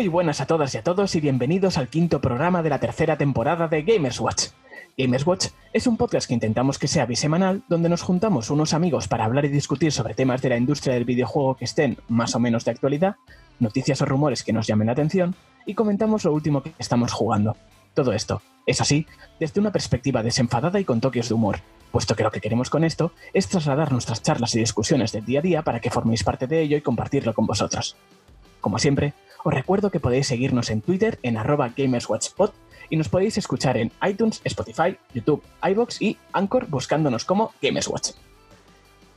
Muy buenas a todas y a todos y bienvenidos al quinto programa de la tercera temporada de Gamers Watch. Gamers Watch es un podcast que intentamos que sea bisemanal, donde nos juntamos unos amigos para hablar y discutir sobre temas de la industria del videojuego que estén más o menos de actualidad, noticias o rumores que nos llamen la atención y comentamos lo último que estamos jugando. Todo esto, eso sí, desde una perspectiva desenfadada y con toques de humor, puesto que lo que queremos con esto es trasladar nuestras charlas y discusiones del día a día para que forméis parte de ello y compartirlo con vosotros. Como siempre, os recuerdo que podéis seguirnos en Twitter en arroba gamerswatchpod y nos podéis escuchar en iTunes, Spotify, YouTube, iBox y Anchor buscándonos como Gamerswatch.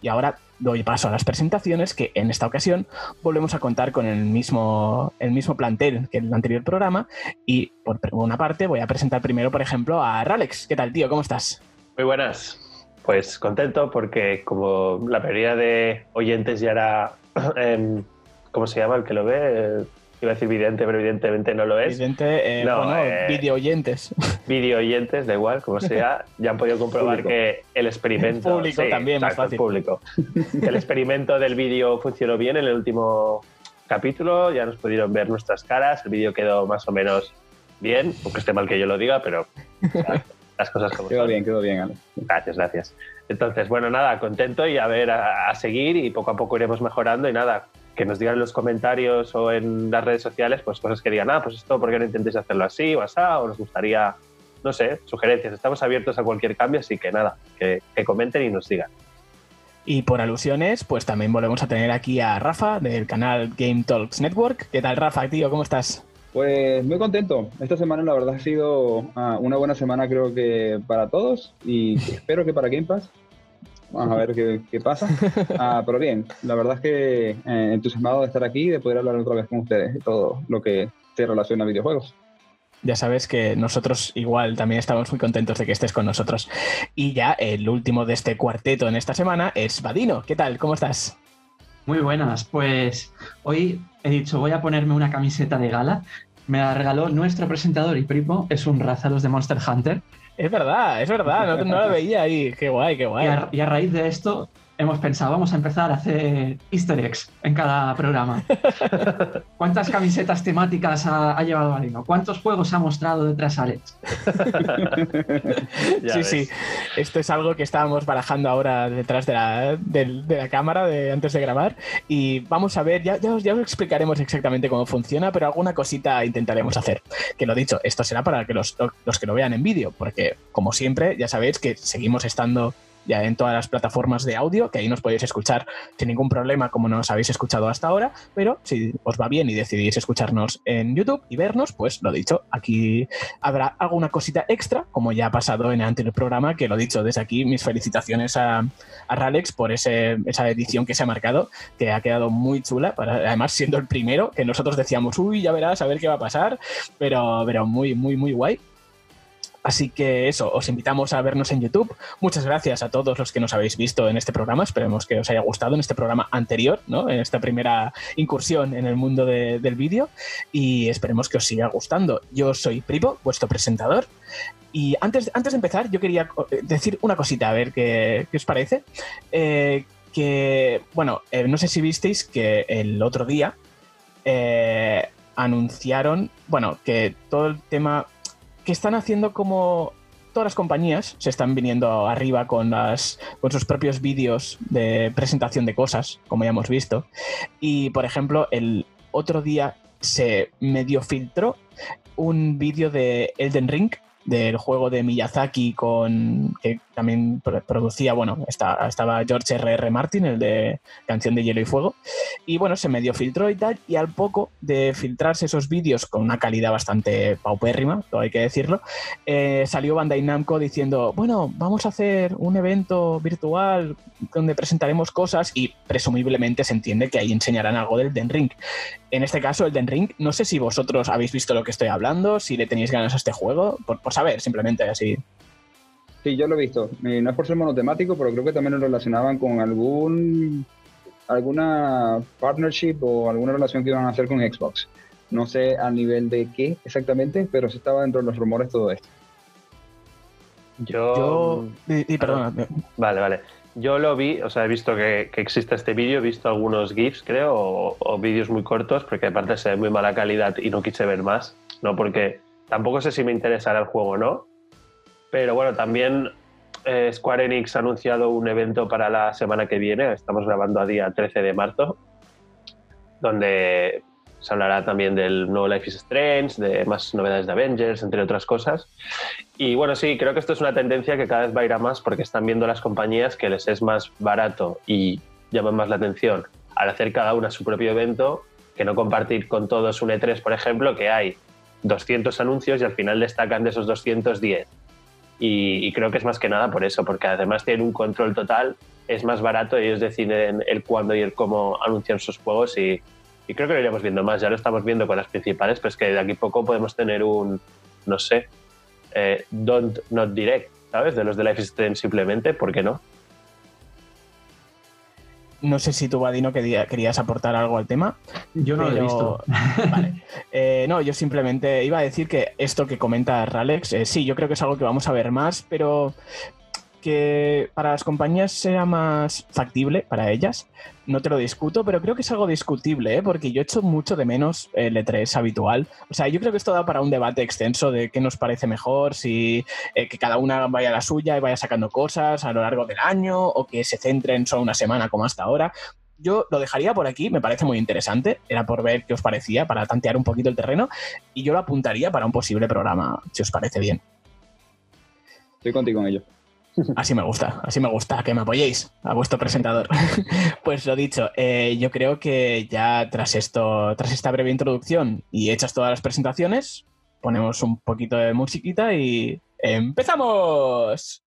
Y ahora doy paso a las presentaciones que en esta ocasión volvemos a contar con el mismo, el mismo plantel que en el anterior programa y por una parte voy a presentar primero, por ejemplo, a Ralex. ¿Qué tal, tío? ¿Cómo estás? Muy buenas. Pues contento porque como la mayoría de oyentes ya era, eh, ¿cómo se llama el que lo ve? Iba a decir vidente, pero evidentemente no lo es. Vidente, eh, No, bueno, eh, video oyentes. Video oyentes, da igual, como sea, ya han podido comprobar Público. que el experimento... Público también, más exacto, fácil. público. El experimento del vídeo funcionó bien en el último capítulo, ya nos pudieron ver nuestras caras, el vídeo quedó más o menos bien, aunque esté mal que yo lo diga, pero las cosas como Quedó son. bien, quedó bien, Ale. Gracias, gracias. Entonces, bueno, nada, contento y a ver, a, a seguir y poco a poco iremos mejorando y nada, que nos digan en los comentarios o en las redes sociales, pues cosas que digan, ah, pues esto, ¿por qué no intentéis hacerlo así o así? O nos gustaría, no sé, sugerencias. Estamos abiertos a cualquier cambio, así que nada, que, que comenten y nos digan. Y por alusiones, pues también volvemos a tener aquí a Rafa del canal Game Talks Network. ¿Qué tal, Rafa, tío? ¿Cómo estás? Pues muy contento. Esta semana la verdad ha sido ah, una buena semana creo que para todos y espero que para Game Pass. Vamos a ver qué, qué pasa. Ah, pero bien, la verdad es que eh, entusiasmado de estar aquí y de poder hablar otra vez con ustedes de todo lo que se relaciona a videojuegos. Ya sabes que nosotros igual también estamos muy contentos de que estés con nosotros. Y ya el último de este cuarteto en esta semana es Vadino. ¿Qué tal? ¿Cómo estás? Muy buenas, pues hoy he dicho voy a ponerme una camiseta de gala. Me la regaló nuestro presentador y primo, es un Rázalos de Monster Hunter. Es verdad, es verdad, no, no lo veía ahí. Qué guay, qué Y guay. a, y a raíz de esto hemos pensado, vamos a empezar a hacer easter eggs en cada programa. ¿Cuántas camisetas temáticas ha, ha llevado Alino? ¿Cuántos juegos ha mostrado detrás Alex? Sí, ves. sí. Esto es algo que estábamos barajando ahora detrás de la, de la cámara de, antes de grabar. Y vamos a ver, ya, ya, os, ya os explicaremos exactamente cómo funciona, pero alguna cosita intentaremos hacer. Que lo dicho, esto será para que los, los que lo vean en vídeo, porque como siempre, ya sabéis que seguimos estando ya en todas las plataformas de audio, que ahí nos podéis escuchar sin ningún problema como nos habéis escuchado hasta ahora, pero si os va bien y decidís escucharnos en YouTube y vernos, pues lo dicho, aquí habrá alguna cosita extra, como ya ha pasado en el anterior programa, que lo dicho desde aquí, mis felicitaciones a, a Ralex por ese- esa edición que se ha marcado, que ha quedado muy chula, para, además siendo el primero, que nosotros decíamos, uy, ya verás, a ver qué va a pasar, pero, pero muy, muy, muy guay. Así que eso, os invitamos a vernos en YouTube. Muchas gracias a todos los que nos habéis visto en este programa. Esperemos que os haya gustado en este programa anterior, ¿no? En esta primera incursión en el mundo de- del vídeo. Y esperemos que os siga gustando. Yo soy Privo, vuestro presentador. Y antes, antes de empezar, yo quería eh, decir una cosita, a ver qué, qué os parece. Eh, que, bueno, eh, no sé si visteis que el otro día eh, anunciaron, bueno, que todo el tema que están haciendo como todas las compañías se están viniendo arriba con, las, con sus propios vídeos de presentación de cosas, como ya hemos visto. Y, por ejemplo, el otro día se medio filtró un vídeo de Elden Ring, del juego de Miyazaki con que también pro- producía, bueno, estaba George R.R. Martin, el de Canción de Hielo y Fuego, y bueno, se medio filtró y tal, y al poco de filtrarse esos vídeos con una calidad bastante paupérrima, todo hay que decirlo, eh, salió Bandai Namco diciendo, bueno, vamos a hacer un evento virtual donde presentaremos cosas y presumiblemente se entiende que ahí enseñarán algo del Den Ring. En este caso, el Den Ring, no sé si vosotros habéis visto lo que estoy hablando, si le tenéis ganas a este juego, por, por saber, simplemente así. Sí, yo lo he visto. No es por ser monotemático, pero creo que también lo relacionaban con algún alguna partnership o alguna relación que iban a hacer con Xbox. No sé a nivel de qué exactamente, pero sí estaba dentro de los rumores todo esto. Yo... Yo, di- di- perdona, Vale, vale. Yo lo vi, o sea, he visto que, existe este vídeo, he visto algunos GIFs, creo, o, vídeos muy cortos, porque aparte se ve muy mala calidad y no quise ver más, ¿no? Porque tampoco sé si me interesará el juego o no. Pero bueno, también eh, Square Enix ha anunciado un evento para la semana que viene, estamos grabando a día 13 de marzo, donde se hablará también del nuevo Life is Strange, de más novedades de Avengers, entre otras cosas. Y bueno, sí, creo que esto es una tendencia que cada vez va a ir a más porque están viendo las compañías que les es más barato y llaman más la atención al hacer cada una su propio evento que no compartir con todos un E3, por ejemplo, que hay 200 anuncios y al final destacan de esos 210. Y, y creo que es más que nada por eso, porque además tienen un control total, es más barato, ellos deciden el cuándo y el cómo anuncian sus juegos y, creo que lo iremos viendo más, ya lo estamos viendo con las principales, pero es que de aquí a poco podemos tener un, no sé, eh, don't not direct, ¿sabes? De los de Life Strange simplemente, ¿por qué no? No sé si tú, Vadino, querías aportar algo al tema. Yo no lo he visto. Vale. Eh, no, yo simplemente iba a decir que esto que comenta Ralex, eh, sí, yo creo que es algo que vamos a ver más, pero que para las compañías sea más factible, para ellas, no te lo discuto, pero creo que es algo discutible, ¿eh? porque yo echo mucho de menos el E3 habitual. O sea, yo creo que esto da para un debate extenso de qué nos parece mejor, si eh, que cada una vaya a la suya y vaya sacando cosas a lo largo del año, o que se centren solo una semana como hasta ahora. Yo lo dejaría por aquí, me parece muy interesante, era por ver qué os parecía, para tantear un poquito el terreno, y yo lo apuntaría para un posible programa, si os parece bien. Estoy contigo en ello. Así me gusta, así me gusta, que me apoyéis a vuestro presentador. pues lo dicho, eh, yo creo que ya tras esto, tras esta breve introducción y hechas todas las presentaciones, ponemos un poquito de musiquita y ¡empezamos!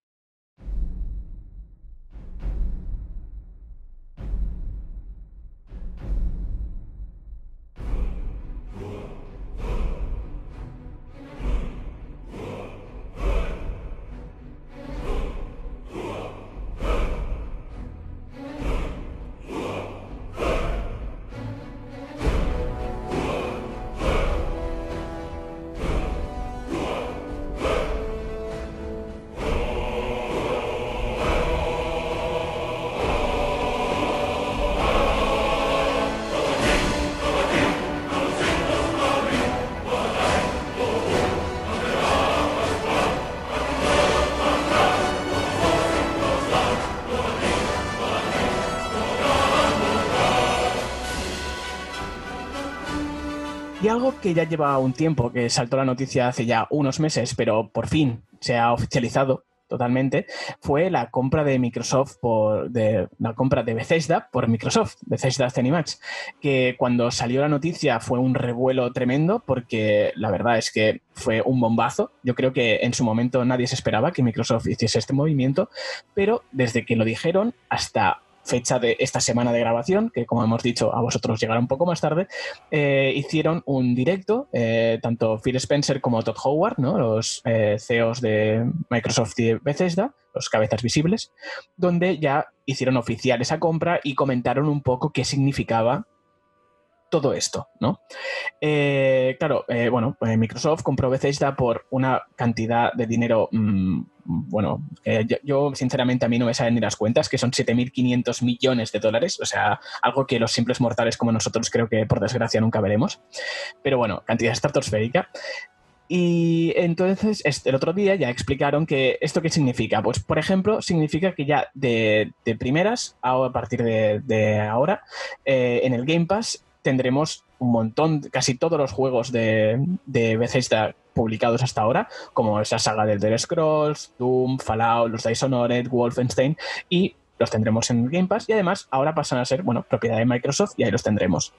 Algo que ya lleva un tiempo, que saltó la noticia hace ya unos meses, pero por fin se ha oficializado totalmente, fue la compra de Microsoft por la compra de Bethesda por Microsoft, Bethesda Zenimax, que cuando salió la noticia fue un revuelo tremendo porque la verdad es que fue un bombazo. Yo creo que en su momento nadie se esperaba que Microsoft hiciese este movimiento, pero desde que lo dijeron hasta fecha de esta semana de grabación, que como hemos dicho a vosotros llegará un poco más tarde, eh, hicieron un directo, eh, tanto Phil Spencer como Todd Howard, ¿no? los eh, CEOs de Microsoft y Bethesda, los cabezas visibles, donde ya hicieron oficial esa compra y comentaron un poco qué significaba todo esto, ¿no? Claro, bueno, Microsoft compró Bethesda por una cantidad de dinero, mm, bueno, yo, sinceramente a mí no me salen ni las cuentas, que son 7.500 millones de dólares, o sea, algo que los simples mortales como nosotros creo que por desgracia nunca veremos, pero bueno, cantidad estratosférica. Y entonces el otro día ya explicaron que esto qué significa. Pues por ejemplo, significa que ya de, primeras, a partir de, ahora, eh, en el Game Pass tendremos un montón, casi todos los juegos de, de publicados hasta ahora, como esa saga del The Scrolls, Doom, Fallout, los Dishonored, Wolfenstein, y los tendremos en Game Pass y además ahora pasan a ser, bueno, propiedad de Microsoft y ahí los tendremos.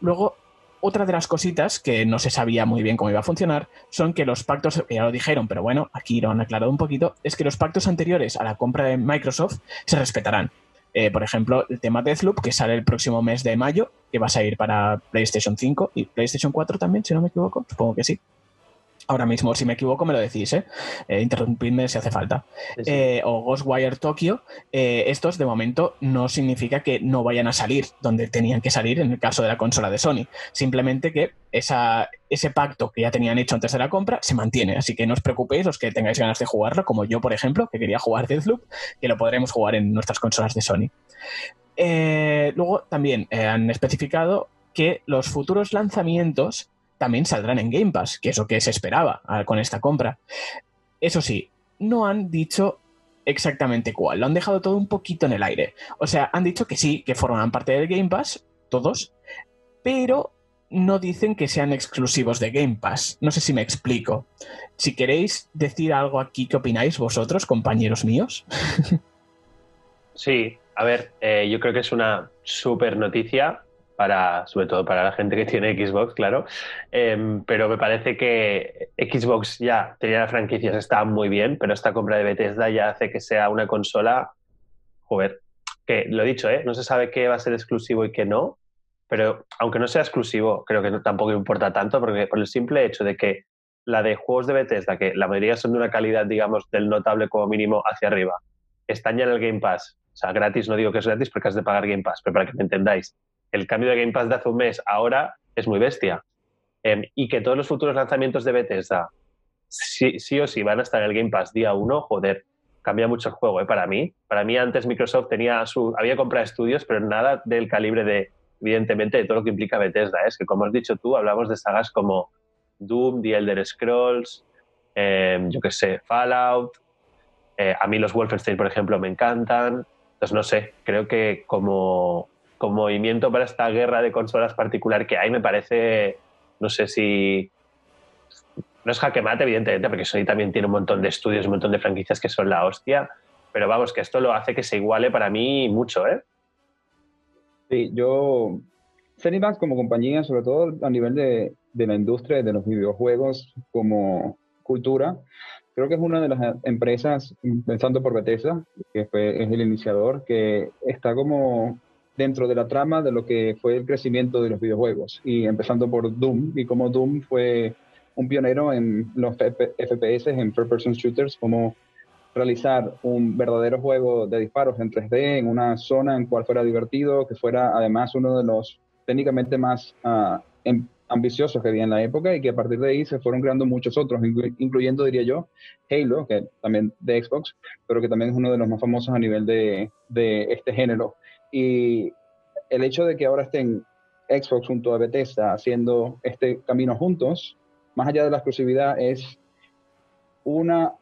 Luego, otra de las cositas que no se sabía muy bien cómo iba a funcionar son que los pactos, ya lo dijeron, pero bueno, aquí lo han aclarado un poquito, es que los pactos anteriores a la compra de Microsoft se respetarán. Eh, por ejemplo, el tema Deathloop, que sale el próximo mes de mayo, que va a salir para PlayStation 5 y PlayStation 4 también, si no me equivoco, supongo que sí. Ahora mismo, si me equivoco, me lo decís, ¿eh? eh interrumpidme si hace falta. Eh, o Ghostwire Tokyo, eh, estos de momento no significa que no vayan a salir donde tenían que salir en el caso de la consola de Sony. Simplemente que esa, ese pacto que ya tenían hecho antes de la compra se mantiene. Así que no os preocupéis los que tengáis ganas de jugarlo, como yo, por ejemplo, que quería jugar Deathloop, que lo podremos jugar en nuestras consolas de Sony. luego también han especificado que los futuros lanzamientos también saldrán en Game Pass, que es lo que se esperaba ah, con esta compra. Eso sí, no han dicho exactamente cuál, lo han dejado todo un poquito en el aire. O sea, han dicho que sí, que forman parte del Game Pass, todos, pero no dicen que sean exclusivos de Game Pass. No sé si me explico. Si queréis decir algo aquí, ¿qué opináis vosotros, compañeros míos? Sí, a ver, eh, yo creo que es una súper noticia para, sobre todo para la gente que tiene Xbox, claro. Em, pero me parece que Xbox ya tenía las franquicias, está muy bien, pero esta compra de Bethesda ya hace que sea una consola, joder, que lo he dicho, ¿eh? no se sabe qué va a ser exclusivo y qué no, pero aunque no sea exclusivo, creo que tampoco importa tanto, porque por el simple hecho de que la de juegos de Bethesda, que la mayoría son de una calidad, digamos, del notable como mínimo hacia arriba, están ya en el Game Pass. O sea, gratis, no digo que es gratis porque has de pagar Game Pass, pero para que me entendáis, el cambio de Game Pass de hace un mes ahora es muy bestia. Em, y que todos los futuros lanzamientos de Bethesda sí, sí, o sí van a estar en el Game Pass día uno, joder, cambia mucho el juego ¿eh? para mí. Para mí antes Microsoft tenía su, había comprado estudios, pero nada del calibre de, evidentemente, de todo lo que implica Bethesda. ¿eh? Es que, como has dicho tú, hablamos de sagas como Doom, The Elder Scrolls, em, yo qué sé, Fallout. Eh, a mí los Wolfenstein, por ejemplo, me encantan. Entonces, no sé, creo que como, como movimiento para esta guerra de consolas particular que hay, me parece, no sé si... No es jaque mate, evidentemente, porque Sony también tiene un montón de estudios, un montón de franquicias que son la hostia, pero vamos, que esto lo hace que se iguale para mí mucho, ¿eh? Sí, yo... Cinemax como compañía, sobre todo a nivel de, de la industria de los videojuegos como cultura, creo que es una de las empresas, pensando por Bethesda, que es el iniciador, que está como dentro de la trama de lo que fue el crecimiento de los videojuegos. Y empezando por Doom, y como Doom fue un pionero en los FPS, en First Person Shooters, como realizar un verdadero juego de disparos en 3D en una zona en cual fuera divertido, que fuera además uno de los técnicamente más uh, ambiciosos que había en la época y que a partir de ahí se fueron creando muchos otros, incluyendo, diría yo, Halo, que también de Xbox, pero que también es uno de los más famosos a nivel de, de este género. Y el hecho de que ahora estén Xbox junto a Bethesda haciendo este camino juntos, más allá de la exclusividad, es una,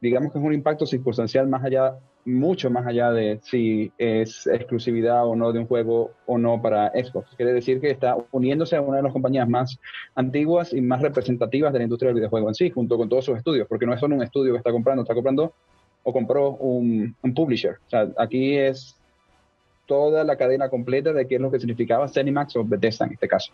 digamos que es un impacto circunstancial más allá, mucho más allá de si es exclusividad o no de un juego o no para Xbox. Quiere decir que está uniéndose a una de las compañías más antiguas y más representativas de la industria del videojuego en sí, junto con todos sus estudios, porque no es solo un estudio que está comprando, está comprando o compró un, un publisher. O sea, aquí es toda la cadena completa de qué es lo que significaba Cenimax o Bethesda en este caso.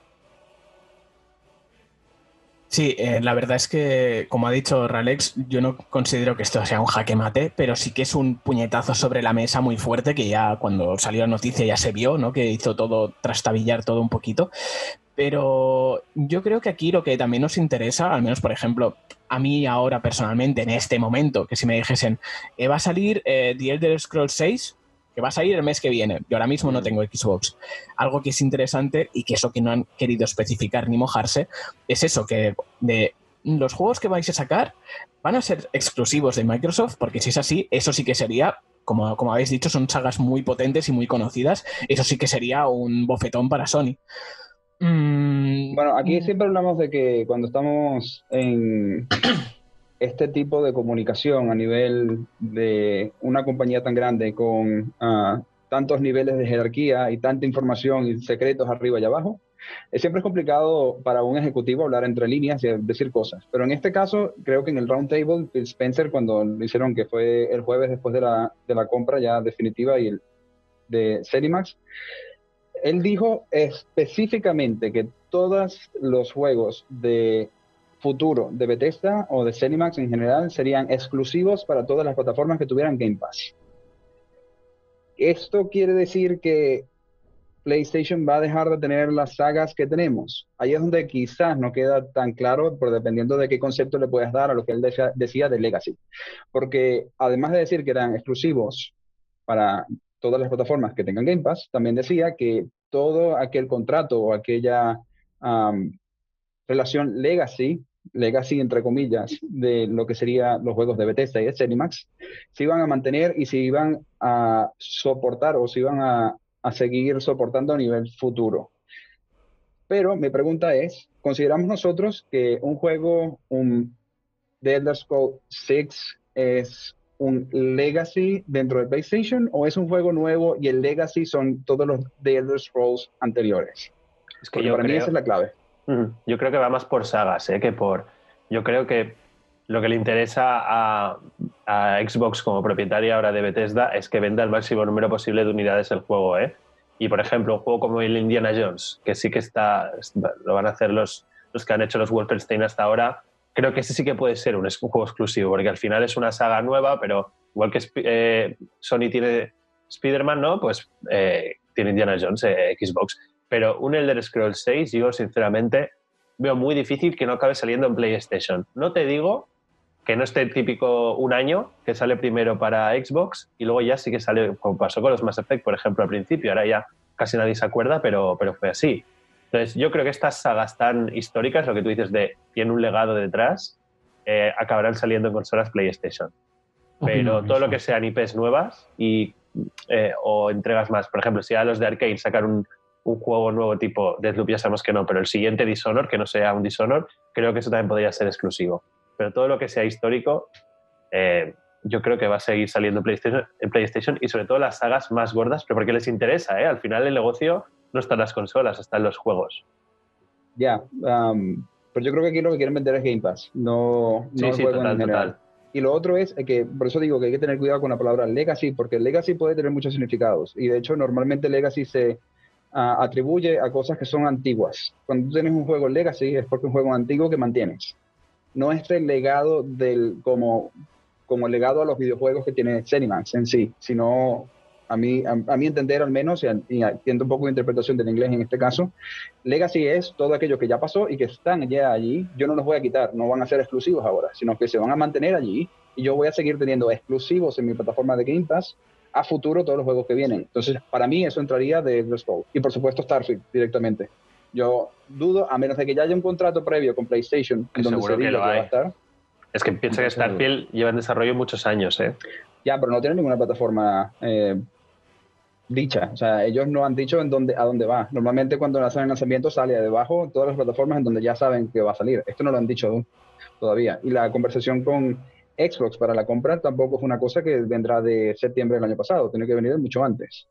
Sí, eh, la verdad es que, como ha dicho Ralex, yo no considero que esto sea un jaque mate, pero sí que es un puñetazo sobre la mesa muy fuerte que ya cuando salió la noticia ya se vio, ¿no? Que hizo todo, trastabillar todo un poquito. Pero yo creo que aquí lo que también nos interesa, al menos por ejemplo, a mí ahora personalmente, en este momento, que si me dijesen, eh, va a salir eh, The Elder Scrolls 6, que va a salir el mes que viene. Yo ahora mismo no mm. tengo Xbox. Algo que es interesante y que eso que no han querido especificar ni mojarse es eso, que de los juegos que vais a sacar van a ser exclusivos de Microsoft, porque si es así, eso sí que sería, como, como habéis dicho, son sagas muy potentes y muy conocidas, eso sí que sería un bofetón para Sony. Mm, bueno, aquí siempre hablamos de que cuando estamos en este tipo de comunicación a nivel de una compañía tan grande con ah, tantos niveles de jerarquía y tanta información y secretos arriba y abajo, es siempre es complicado para un ejecutivo hablar entre líneas y decir cosas. Pero en este caso, creo que en el round table, Spencer, cuando lo hicieron, que fue el jueves después de la, de la compra ya definitiva y el, de Cenimax, él dijo específicamente que todos los juegos de futuro de Bethesda o de Cinemax en general serían exclusivos para todas las plataformas que tuvieran Game Pass. Esto quiere decir que PlayStation va a dejar de tener las sagas que tenemos. Ahí es donde quizás no queda tan claro, por dependiendo de qué concepto le puedas dar a lo que él decía de Legacy. Porque además de decir que eran exclusivos para todas las plataformas que tengan Game Pass, también decía que todo aquel contrato o aquella relación legacy, legacy entre comillas, de lo que serían los juegos de Bethesda y de Cinemax, se iban a mantener y se iban a soportar o se iban a, a seguir soportando a nivel futuro. Pero mi pregunta es, ¿consideramos nosotros que un juego, un The Elder Scrolls 6 es un legacy dentro de PlayStation o es un juego nuevo y el legacy son todos los The Elder Scrolls anteriores? Es que yo para creo, mí esa es la clave. Yo creo que va más por sagas, ¿eh? que por... Yo creo que lo que le interesa a, Xbox como propietaria ahora de Bethesda es que venda el máximo número posible de unidades el juego. ¿eh? Y por ejemplo, un juego como el Indiana Jones, que sí que está, lo van a hacer los, los que han hecho los Wolfenstein hasta ahora, creo que ese sí que puede ser un, un juego exclusivo, porque al final es una saga nueva, pero igual que eh, Sony tiene Spider-Man, ¿no? Pues eh, tiene Indiana Jones, eh, Xbox. Pero un Elder Scrolls 6, yo sinceramente veo muy difícil que no acabe saliendo en PlayStation. No te digo que no esté típico un año, que sale primero para Xbox y luego ya sí que sale, como pasó con los Mass Effect, por ejemplo, al principio. Ahora ya casi nadie se acuerda, pero, pero fue así. Entonces, yo creo que estas sagas tan históricas, lo que tú dices de tiene un legado detrás, eh, acabarán saliendo en consolas PlayStation. Pero Opino todo lo que sean IPs nuevas y, eh, o entregas más, por ejemplo, si a los de Arkane sacar un, un juego nuevo tipo Deathloop, ya sabemos que no, pero el siguiente Dishonor, que no sea un Dishonor, creo que eso también podría ser exclusivo. Pero todo lo que sea histórico, eh, yo creo que va a seguir saliendo en PlayStation, en PlayStation y sobre todo las sagas más gordas, pero porque les interesa, ¿eh? Al final el negocio no está en las consolas, está en los juegos. Ya, um, pero yo creo que aquí lo que quieren vender es Game Pass, no, Sí, sí, juego total, en general. total. Y lo otro es que, por eso digo que hay que tener cuidado con la palabra legacy, porque legacy puede tener muchos significados. Y de hecho, normalmente legacy se atribuye a cosas que son antiguas. Cuando tú tienes un juego legacy es porque es un juego antiguo que mantienes. No es el legado del, como, como legado a los videojuegos que tiene Zenimax en sí, sino a mí, a, a mi entender al menos, y haciendo un poco de interpretación del inglés en este caso, Legacy es todo aquello que ya pasó y que están ya allí. Yo no los voy a quitar, no van a ser exclusivos ahora, sino que se van a mantener allí y yo voy a seguir teniendo exclusivos en mi plataforma de Game Pass a futuro todos los juegos que vienen. Entonces, para mí eso entraría de Elder Scrolls. Y por supuesto Starfield directamente. Yo dudo, a menos de que ya haya un contrato previo con PlayStation en donde se que que va a estar. Es que piensa que Starfield lleva en desarrollo muchos años, ¿eh? Ya, pero no tienen ninguna plataforma eh, dicha. O sea, ellos no han dicho en dónde, a dónde va. Normalmente cuando hacen el lanzamiento sale de debajo todas las plataformas en donde ya saben que va a salir. Esto no lo han dicho aún todavía. Y la conversación con Xbox para la compra tampoco es una cosa que vendrá de septiembre del año pasado. Tiene que venir mucho antes.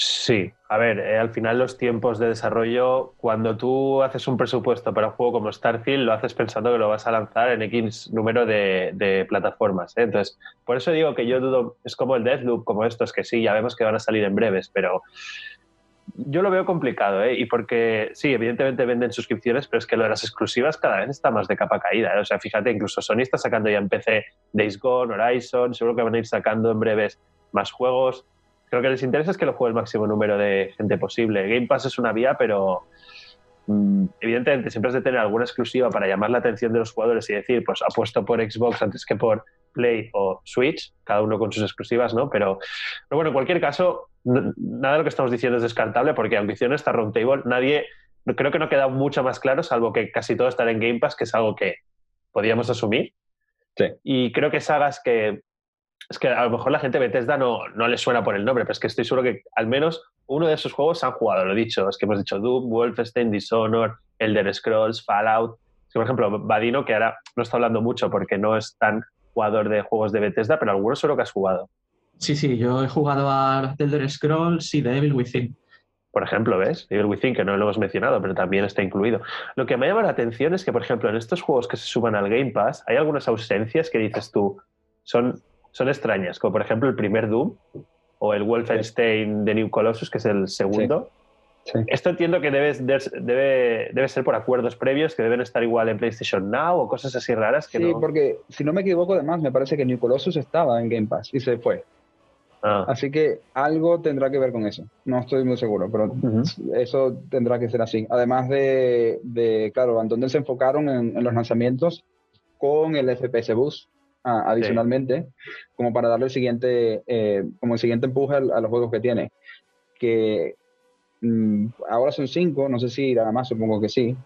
Sí, a ver, eh, al final los tiempos de desarrollo, cuando tú haces un presupuesto para un juego como Starfield, lo haces pensando que lo vas a lanzar en X número de, de plataformas. ¿eh? Entonces, por eso digo que yo dudo, es como el Deathloop, como estos, que sí, ya vemos que van a salir en breves, pero yo lo veo complicado, ¿eh? Y porque sí, evidentemente venden suscripciones, pero es que lo de las exclusivas cada vez está más de capa caída. ¿eh? O sea, fíjate, incluso Sony está sacando ya en PC Days Gone, Horizon, seguro que van a ir sacando en breves más juegos. Creo que les interesa es que lo juegue el máximo número de gente posible. Game Pass es una vía, pero mm, evidentemente siempre has de tener alguna exclusiva para llamar la atención de los jugadores y decir, pues apuesto por Xbox antes que por Play o Switch, cada uno con sus exclusivas, ¿no? Pero, pero bueno, en cualquier caso, nada de lo que estamos diciendo es descartable porque aunque hicieron esta roundtable, nadie, creo que no queda mucho más claro, salvo que casi todo estará en Game Pass, que es algo que podíamos asumir. Sí. Y creo que sagas que es que a lo mejor la gente de Bethesda no, no le suena por el nombre, pero es que estoy seguro que al menos uno de esos juegos han jugado, lo he dicho. Es que hemos dicho Doom, Wolfenstein, Dishonored, Elder Scrolls, Fallout. Es que, por ejemplo, Vadino, que ahora no está hablando mucho porque no es tan jugador de juegos de Bethesda, pero algunos seguro que has jugado. Sí, sí, yo he jugado a The Elder Scrolls y The Evil Within. Por ejemplo, ¿ves? Evil Within, que no lo hemos mencionado, pero también está incluido. Lo que me llama la atención es que, por ejemplo, en estos juegos que se suban al Game Pass, hay algunas ausencias que dices tú, son, son extrañas, como por ejemplo el primer Doom o el Wolfenstein de New Colossus, que es el segundo. Sí. Esto entiendo que debe, debe, debe ser por acuerdos previos, que deben estar igual en PlayStation Now o cosas así raras que Sí, no... porque si no me equivoco, además, me parece que New Colossus estaba en Game Pass y se fue. Ah, Así que algo tendrá que ver con eso. No estoy muy seguro, pero ujú. eso tendrá que ser así. Además de, de claro, donde se enfocaron en, en los lanzamientos con el FPS Boost ah, adicionalmente, como para darle el siguiente, eh, como el siguiente empuje al- a, los juegos que tiene. Que ahora son cinco, no sé si irá más, supongo que sí,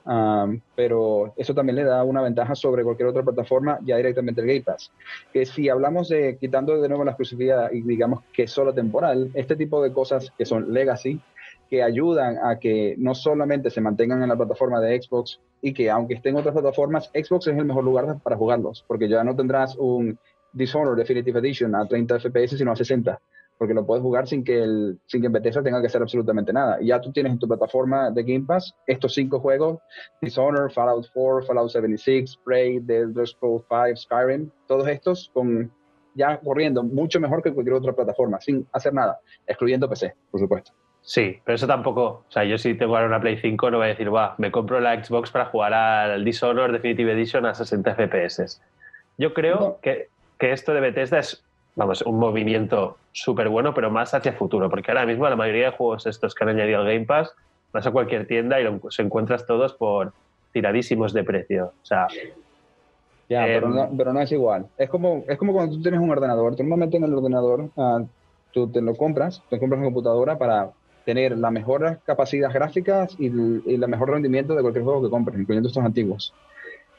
pero eso también le da una ventaja sobre cualquier otra plataforma, ya directamente el Game Pass. Que si hablamos de quitando de nuevo la exclusividad y digamos que solo temporal, este tipo de cosas que son legacy, que ayudan a que no solamente se mantengan en la plataforma de Xbox y que aunque estén en otras plataformas, Xbox es el mejor lugar para jugarlos, porque ya no tendrás un Dishonored Definitive Edition a 30 FPS, sino a 60, porque lo puedes jugar sin que, el, sin que Bethesda tenga que hacer absolutamente nada. Y ya tú tienes en tu plataforma de Game Pass estos cinco juegos, Dishonored, Fallout 4, Fallout 76, Prey, The Elder Scrolls 5, Skyrim, todos estos con ya corriendo mucho mejor que cualquier otra plataforma, sin hacer nada, excluyendo PC, por supuesto. Sí, pero eso tampoco. O sea, yo si tengo ahora una Play 5 no voy a decir, va, me compro la Xbox para jugar al Dishonored Definitive Edition a 60 FPS. Yo creo No. que, que esto de Bethesda es, vamos, un movimiento súper bueno, pero más hacia futuro, porque ahora mismo la mayoría de juegos estos que han añadido al Game Pass, vas a cualquier tienda y los encuentras todos por tiradísimos de precio. O sea, Ya, Eh, pero, no, pero no es igual. Es como, es como cuando tú tienes un ordenador. Tú normalmente en el ordenador, ah, tú te lo compras, te compras una computadora para tener las mejores capacidades gráficas y el, y el mejor rendimiento de cualquier juego que compres, incluyendo estos antiguos.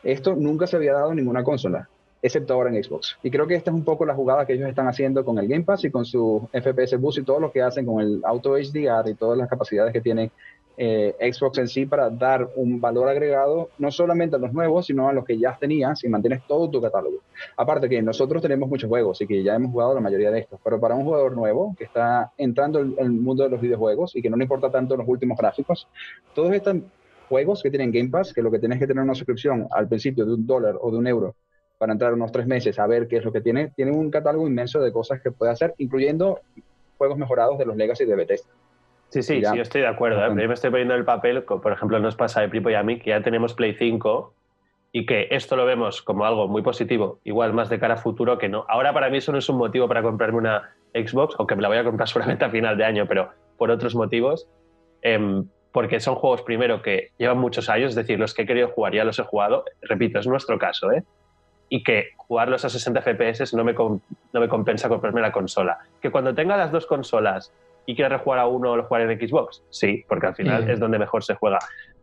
Esto nunca se había dado en ninguna consola, excepto ahora en Xbox. Y creo que esta es un poco la jugada que ellos están haciendo con el Game Pass y con su FPS Boost y todo lo que hacen con el Auto HDR y todas las capacidades que tiene eh, Xbox en sí para dar un valor agregado no solamente a los nuevos, sino a los que ya tenías y mantienes todo tu catálogo. Aparte que nosotros tenemos muchos juegos y que ya hemos jugado la mayoría de estos, pero para un jugador nuevo que está entrando en el mundo de los videojuegos y que no le importa tanto los últimos gráficos, todos estos juegos que tienen Game Pass, que lo que tienes que tener una suscripción al principio de un dólar o de un euro para entrar unos tres meses a ver qué es lo que tiene, tienen un catálogo inmenso de cosas que puede hacer, incluyendo juegos mejorados de los Legacy de Bethesda. Sí, sí, Ya. sí, yo estoy de acuerdo. ¿eh? Pero yo me estoy poniendo en el papel, por ejemplo, nos pasa de Pripo y a mí, que ya tenemos Play 5 y que esto lo vemos como algo muy positivo, igual más de cara a futuro que no. Ahora para mí eso no es un motivo para comprarme una Xbox, aunque me la voy a comprar seguramente a final de año, pero por otros motivos. Em, porque son juegos, primero, que llevan muchos años, es decir, los que he querido jugar ya los he jugado. Repito, es nuestro caso, ¿eh? Y que jugarlos a 60 FPS no me, no me compensa comprarme la consola. Que cuando tenga las dos consolas y quiera rejugar a uno o lo jugaré en Xbox, sí, porque al final Mm. es donde mejor se juega.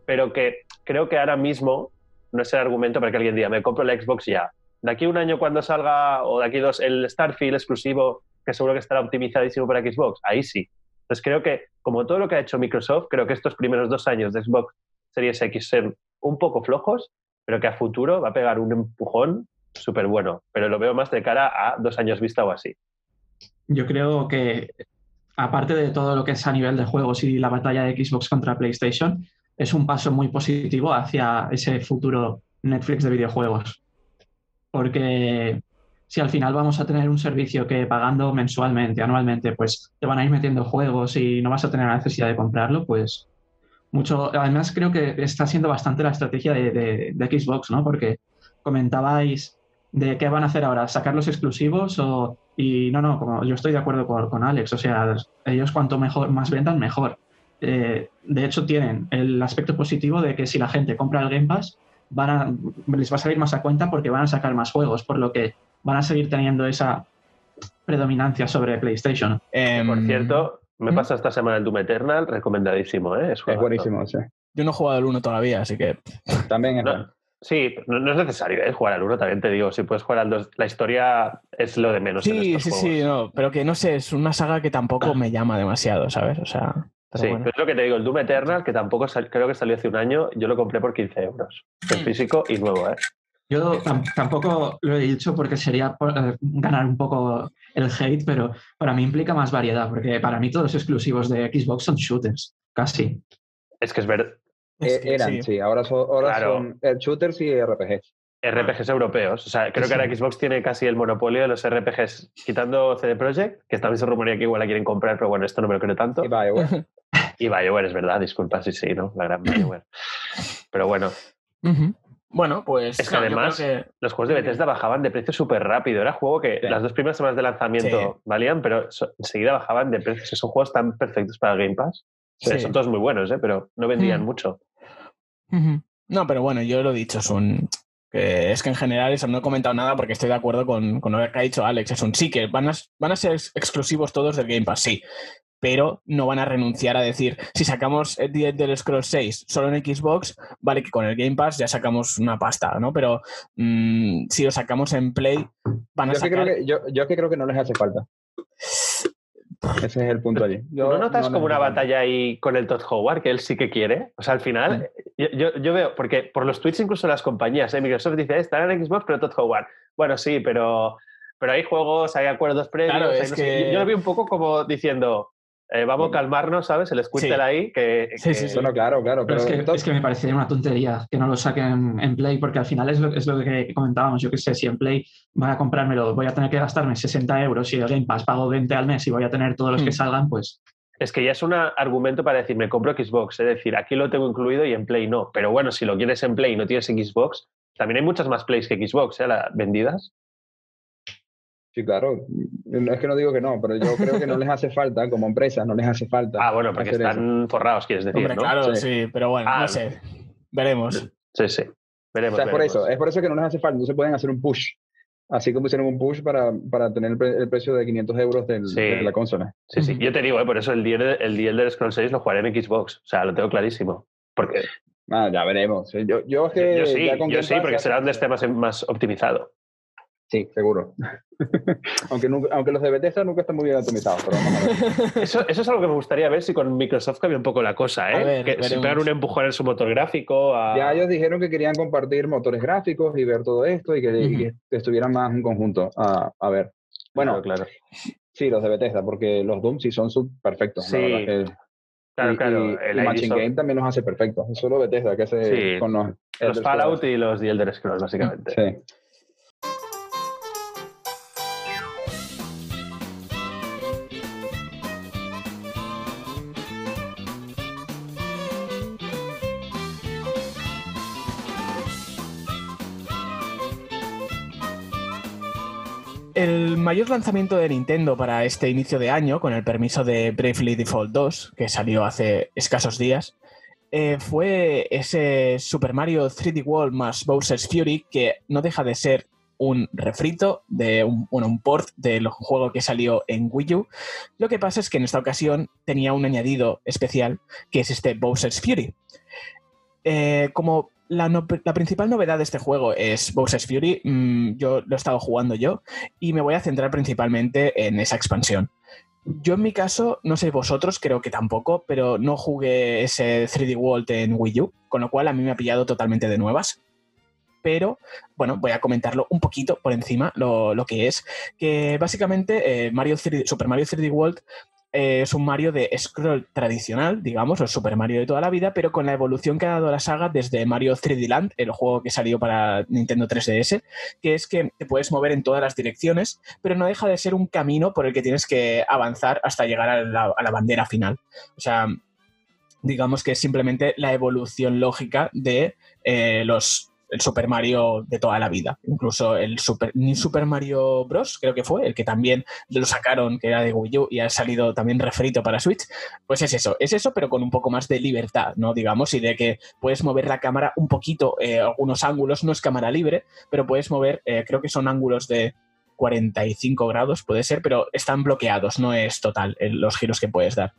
Pero que creo que ahora mismo no es el argumento para que alguien diga, me compro la Xbox ya. De aquí un año cuando salga, o de aquí dos, el Starfield exclusivo, que seguro que estará optimizadísimo para Xbox, ahí sí. Entonces creo que, como todo lo que ha hecho Microsoft, creo que estos primeros dos años de Xbox Series X son un poco flojos, pero que a futuro va a pegar un empujón súper bueno. Pero lo veo más de cara a dos años vista o así. Yo creo que, aparte de todo lo que es a nivel de juegos y la batalla de Xbox contra PlayStation, es un paso muy positivo hacia ese futuro Netflix de videojuegos. Porque si al final vamos a tener un servicio que pagando mensualmente, anualmente, pues te van a ir metiendo juegos y no vas a tener la necesidad de comprarlo, pues mucho. Además, creo que está siendo bastante la estrategia de, de- Xbox, ¿no? Porque comentabais de qué van a hacer ahora, sacar los exclusivos o y no, no, como yo estoy de acuerdo con, con Alex, o sea, ellos cuanto mejor, más vendan, mejor. Eh, de hecho, tienen el aspecto positivo de que si la gente compra el Game Pass, van a, les va a salir más a cuenta porque van a sacar más juegos, por lo que van a seguir teniendo esa predominancia sobre PlayStation. Em, Por cierto, me ¿Mm? pasa esta semana el Doom Eternal, recomendadísimo, ¿eh? Es buenísimo, sí. Yo no he jugado el 1 todavía, así que. También es No, bueno. Sí, no, no es necesario ¿eh? jugar al 1, también te digo. Si puedes jugar al 2, la historia es lo de menos. en Sí, estos sí, juegos. sí, no, pero que no sé, es una saga que tampoco me llama demasiado, ¿sabes? O sea. pero Sí, bueno. pero es lo que te digo, el Doom Eternal, que tampoco sal- creo que salió hace un año, yo lo compré por 15 euros. En físico y nuevo, ¿eh? Yo tam- tampoco lo he dicho porque sería por, eh, ganar un poco el hate, pero para mí implica más variedad, porque para mí todos los exclusivos de Xbox son shooters, casi. Es que es ver Es Eh, que eran, sí. sí. ahora, son, ahora Claro. son eh, shooters y RPGs. RPGs europeos. O sea, creo que ahora. Xbox tiene casi el monopolio de los RPGs, quitando CD Projekt, que también se rumorea que igual la quieren comprar, pero bueno, esto no me lo creo tanto. Y BioWare. Y BioWare, es verdad, disculpa, sí, sí, ¿no? La gran BioWare. Pero bueno. Bueno, pues. Es que además, los juegos de Bethesda bajaban de precio súper rápido. Era juego que las dos primeras semanas de lanzamiento valían, pero enseguida bajaban de precio. Son juegos tan perfectos para Game Pass. Son todos muy buenos, ¿eh? pero no vendían mm. mucho. No, pero bueno, yo lo he dicho, es un. es que en general eso no he comentado nada porque estoy de acuerdo con, con lo que ha dicho Alex. Es un sí que van a, van a ser exclusivos todos del Game Pass, sí pero no van a renunciar a decir, si sacamos el del Scroll 6 solo en Xbox, vale que con el Game Pass ya sacamos una pasta, ¿no? Pero mm, si lo sacamos en Play, van a yo sacar... Que creo que, yo, yo que creo que no les hace falta. Ese es el punto allí. ¿No notas como una batalla ahí con el Todd Howard, que él sí que quiere? O sea, al final, yo, yo, veo, porque por los tweets incluso las compañías, ¿eh? Microsoft dice, eh, estará en Xbox, pero Todd Howard. Bueno, sí, pero, pero hay juegos, hay acuerdos previos. Claro, es que... yo, lo veo un poco como diciendo, eh, vamos a calmarnos, ¿sabes? El squirtle ahí. Que, sí, sí, Bueno, claro, claro. Pero, es, que, me parecería una tontería que no lo saquen en Play, porque al final es lo, es lo que comentábamos. Yo que sé, si en Play voy a comprármelo, voy a tener que gastarme 60 euros y el Game Pass pago 20 al mes y voy a tener todos los que hmm. salgan, pues. Es que ya es un argumento para decir, me compro Xbox. Es decir, aquí lo tengo incluido y en Play no. Pero bueno, si lo quieres en Play y no tienes Xbox, también hay muchas más Plays que Xbox, ¿eh? vendidas. Sí, claro. Es que no digo que no, pero yo creo que no les hace falta, como empresa, no les hace falta. Ah, bueno, porque están forrados, quieres decir. Hombre, claro, sí. pero bueno, no sé. Veremos. Sí, sí. Veremos. O sea, es por eso, es por eso que no les hace falta. No se pueden hacer un push. Así como hicieron un push para, para tener el, precio de 500 euros de la consola. Sí, sí. Yo te digo, eh, por eso el día, el día del Scroll 6 lo jugaré en Xbox. O sea, lo tengo clarísimo. Porque. Ah, ya veremos. Yo, yo, es que yo sí, yo sí porque será donde esté más, más optimizado. Sí, seguro. aunque, aunque los de Bethesda nunca están muy bien atomizados. eso, eso, es algo que me gustaría ver si con Microsoft cambia un poco la cosa, ¿eh? que si pegan un empujón en su motor gráfico. Ya ellos dijeron que querían compartir motores gráficos y ver todo esto y que, estuvieran más en conjunto. A, a ver. Bueno, claro, Sí, los de Bethesda, porque los Doom sí son perfectos. Sí. Claro, claro. el Matching Game también los hace perfectos. Es solo Bethesda que hace con los. Los Fallout y los The Elder Scrolls, básicamente. Sí. Mayor lanzamiento de Nintendo para este inicio de año, con el permiso de Bravely Default 2, que salió hace escasos días, eh, fue ese Super Mario 3D World más Bowser's Fury, que no deja de ser un refrito de un, un port del juego que salió en Wii U. Lo que pasa es que en esta ocasión tenía un añadido especial, que es este Bowser's Fury. Eh, como la, principal novedad de este juego es Bowser's Fury. Mm, yo lo he estado jugando yo y me voy a centrar principalmente en esa expansión. Yo en mi caso, no sé vosotros, creo que tampoco, pero no jugué ese 3D World en Wii U, con lo cual a mí me ha pillado totalmente de nuevas. Pero bueno, voy a comentarlo un poquito por encima lo, que es. Que básicamente eh, Super Mario 3D World eh, es un Mario de scroll tradicional, digamos, el Super Mario de toda la vida, pero con la evolución que ha dado la saga desde Mario 3D Land, el juego que salió para Nintendo 3DS, que es que te puedes mover en todas las direcciones, pero no deja de ser un camino por el que tienes que avanzar hasta llegar a la bandera final. O sea, digamos que es simplemente la evolución lógica de eh, los el Super Mario de toda la vida. Incluso el Super, Super Mario Bros. creo que fue, el que también lo sacaron, que era de Wii U y ha salido también refrito para Switch. Pues es eso, es eso, pero con un poco más de libertad, ¿no? Digamos, y de que puedes mover la cámara un poquito, eh, algunos ángulos, no es cámara libre, pero puedes mover, eh, creo que son ángulos de 45 grados, puede ser, pero están bloqueados, no es total los giros que puedes dar.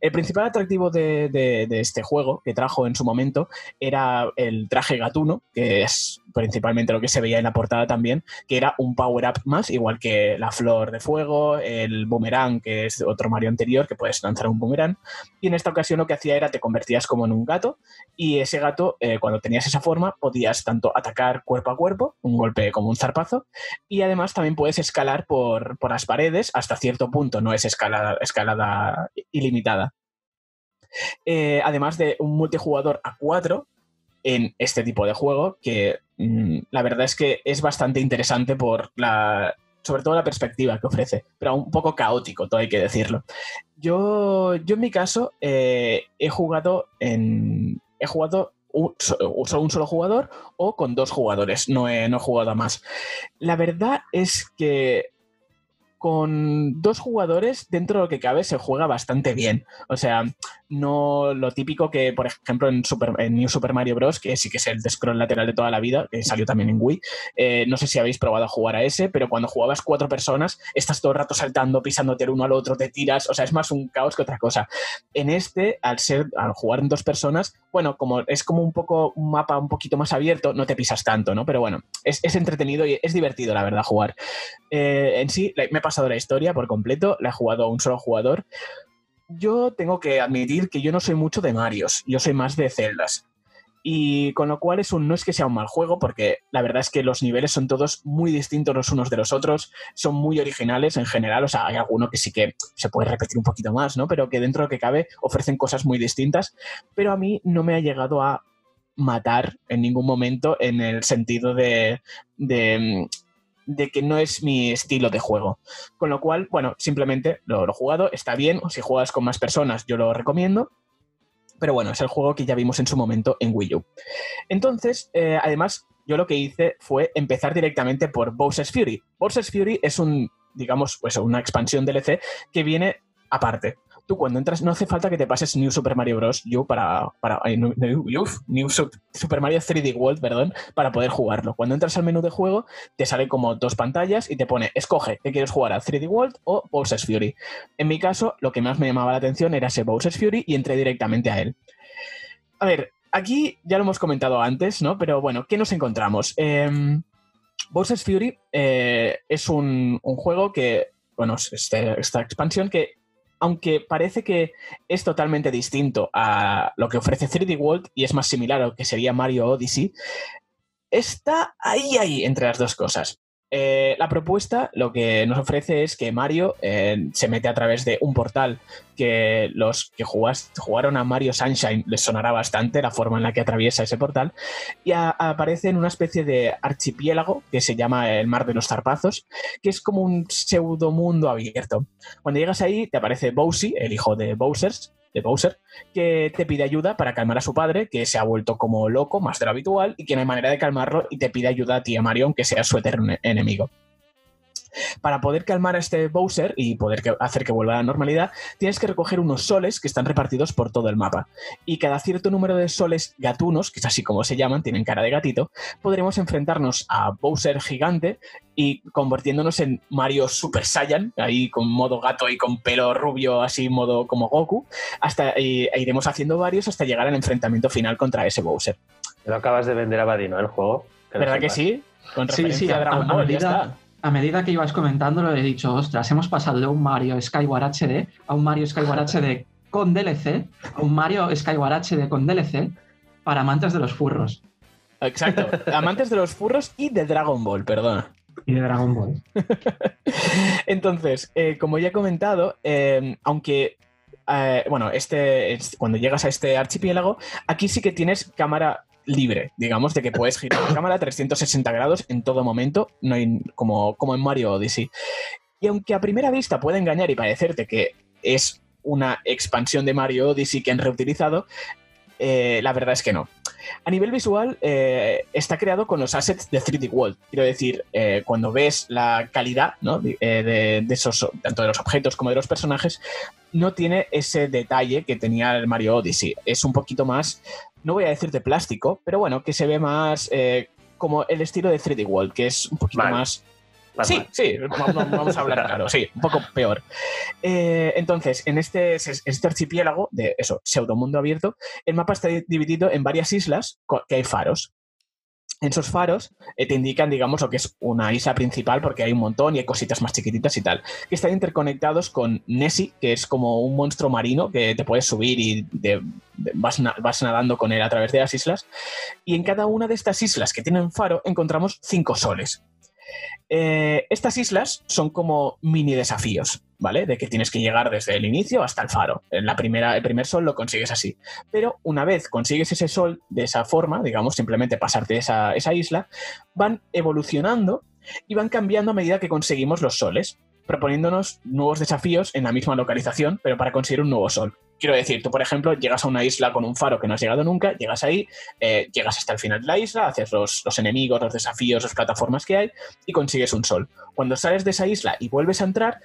El principal atractivo de, este juego que trajo en su momento era el traje gatuno, que es principalmente lo que se veía en la portada también, que era un power-up más, igual que la flor de fuego, el boomerang, que es otro Mario anterior, que puedes lanzar un boomerang. Y en esta ocasión lo que hacía era te convertías como en un gato, y ese gato, eh, cuando tenías esa forma, podías tanto atacar cuerpo a cuerpo, un golpe como un zarpazo, y además también puedes escalar por, las paredes hasta cierto punto, no es escalada, escalada ilimitada. Eh, además de un multijugador a 4 en este tipo de juego, que la verdad es que es bastante interesante por la, sobre todo la perspectiva que ofrece, pero un poco caótico, todo hay que decirlo. Yo, yo en mi caso eh, he jugado en, he jugado un, solo un solo jugador o con dos jugadores. No he, no he jugado a más. La verdad es que con dos jugadores, dentro de lo que cabe, se juega bastante bien. O sea, no lo típico que, por ejemplo, en, Super, en New Super Mario Bros., que sí que es el scroll lateral de toda la vida, que salió también en Wii, eh, no sé si habéis probado a jugar a ese, pero cuando jugabas cuatro personas, estás todo el rato saltando, pisándote el uno al otro, te tiras, o sea, es más un caos que otra cosa. En este, al ser, al jugar en dos personas, bueno, como es como un poco un mapa un poquito más abierto, no te pisas tanto, ¿no? Pero bueno, es, es entretenido y es divertido, la verdad, jugar. Eh, en sí, me he pasado la historia por completo, la he jugado a un solo jugador. Yo tengo que admitir que yo no soy mucho de Marios, yo soy más de Zeldas. Y con lo cual es un, no es que sea un mal juego, porque la verdad es que los niveles son todos muy distintos los unos de los otros, son muy originales en general, o sea, hay alguno que sí que se puede repetir un poquito más, ¿no? Pero que dentro de lo que cabe ofrecen cosas muy distintas, pero a mí no me ha llegado a matar en ningún momento en el sentido de, de de que no es mi estilo de juego. Con lo cual, bueno, simplemente lo, he jugado, está bien, si juegas con más personas yo lo recomiendo, pero bueno, es el juego que ya vimos en su momento en Wii U. Entonces, eh, además, yo lo que hice fue empezar directamente por Bowser's Fury. Bowser's Fury es un, digamos, pues una expansión DLC que viene aparte tú cuando entras, no hace falta que te pases New Super Mario Bros. U para, para New, New, Super Mario 3D World, perdón, para poder jugarlo. Cuando entras al menú de juego, te sale como dos pantallas y te pone, escoge que quieres jugar a 3D World o Bowser's Fury. En mi caso, lo que más me llamaba la atención era ese Bowser's Fury y entré directamente a él. A ver, aquí ya lo hemos comentado antes, ¿no? Pero bueno, ¿qué nos encontramos? Eh, Bowser's Fury eh, es un, un, juego que, bueno, este, esta expansión que aunque parece que es totalmente distinto a lo que ofrece 3D World y es más similar a lo que sería Mario Odyssey, está ahí, ahí entre las dos cosas. Eh, la propuesta lo que nos ofrece es que Mario eh, se mete a través de un portal que los que jugaron a Mario Sunshine les sonará bastante la forma en la que atraviesa ese portal y aparece en una especie de archipiélago que se llama el Mar de los Zarpazos, que es como un pseudo mundo abierto. Cuando llegas ahí te aparece Bowsy, el hijo de Bowsers, de Bowser, que te pide ayuda para calmar a su padre, que se ha vuelto como loco, más de lo habitual, y que no hay manera de calmarlo, y te pide ayuda a ti, a Mario, aunque sea su eterno enemigo. Para poder calmar a este Bowser y poder hacer que vuelva a la normalidad, tienes que recoger unos soles que están repartidos por todo el mapa. Y cada cierto número de soles gatunos, que es así como se llaman, tienen cara de gatito, podremos enfrentarnos a Bowser gigante y convirtiéndonos en Mario Super Saiyan, ahí con modo gato y con pelo rubio, así modo como Goku, hasta e iremos haciendo varios hasta llegar al enfrentamiento final contra ese Bowser. Lo acabas de vender a Badino, el juego. ¿Verdad que sí? Con sí, sí, a, Dragon Ball, ya a medida que ibas comentándolo, he dicho, ostras, hemos pasado de un Mario Skyward HD a un Mario Skyward HD con DLC, a un Mario Skyward HD con DLC para amantes de los furros. Exacto, amantes de los furros y de Dragon Ball, perdona. Y de Dragon Ball. Entonces, eh, como ya he comentado, eh, aunque eh, bueno, este, cuando llegas a este archipiélago, aquí sí que tienes cámara libre, digamos, de que puedes girar la cámara 360 grados en todo momento, no hay, como, como en Mario Odyssey. Y aunque a primera vista puede engañar y parecerte que es una expansión de Mario Odyssey que han reutilizado, eh, la verdad es que no. A nivel visual, eh, está creado con los assets de 3D World. Quiero decir, eh, cuando ves la calidad de, esos, tanto de los objetos como de los personajes, no tiene ese detalle que tenía el Mario Odyssey. Es un poquito más no voy a decir de plástico, pero bueno, que se ve más eh, como el estilo de 3D World, que es un poquito más... sí, sí, vamos, a hablar claro, sí, un poco peor. Eh, entonces, en este, este archipiélago de eso, pseudomundo abierto, el mapa está dividido en varias islas que hay faros esos faros eh, te indican, digamos, lo que es una isla principal, porque hay un montón y hay cositas más chiquititas y tal, que están interconectados con Nessie, que es como un monstruo marino que te puedes subir y vas, vas, nadando con él a través de las islas. Y en cada una de estas islas que tienen faro encontramos cinco soles. Eh, estas islas son como mini desafíos, ¿vale? De que tienes que llegar desde el inicio hasta el faro. En la primera, el primer sol lo consigues así. Pero una vez consigues ese sol de esa forma, digamos, simplemente pasarte esa, esa isla, van evolucionando y van cambiando a medida que conseguimos los soles, proponiéndonos nuevos desafíos en la misma localización, pero para conseguir un nuevo sol. quiero decir, tú, por ejemplo, llegas a una isla con un faro que no has llegado nunca, llegas ahí, eh, llegas hasta el final de la isla, haces los, los enemigos, los desafíos, las plataformas que hay y consigues un sol. Cuando sales de esa isla y vuelves a entrar,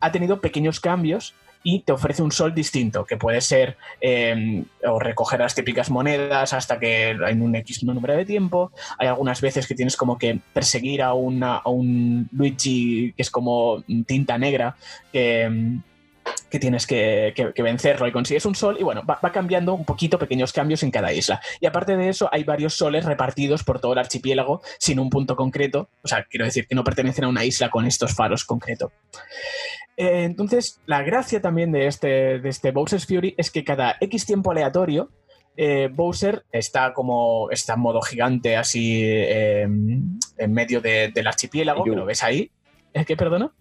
ha tenido pequeños cambios y te ofrece un sol distinto, que puede ser eh, o recoger las típicas monedas hasta que hay un X número de tiempo. Hay algunas veces que tienes como que perseguir a, una, a un Luigi que es como tinta negra, mm, que tienes que, que- que vencerlo y consigues un sol y bueno, va, va cambiando un poquito, pequeños cambios en cada isla. Y aparte de eso, hay varios soles repartidos por todo el archipiélago sin un punto concreto, o sea, quiero decir que no pertenecen a una isla con estos faros concreto. Eh, entonces, la gracia también de este, de este Bowser's Fury es que cada X tiempo aleatorio, eh, Bowser está como, está en modo gigante así eh, en medio de- del archipiélago, que lo ves ahí. ¿Es que, perdona?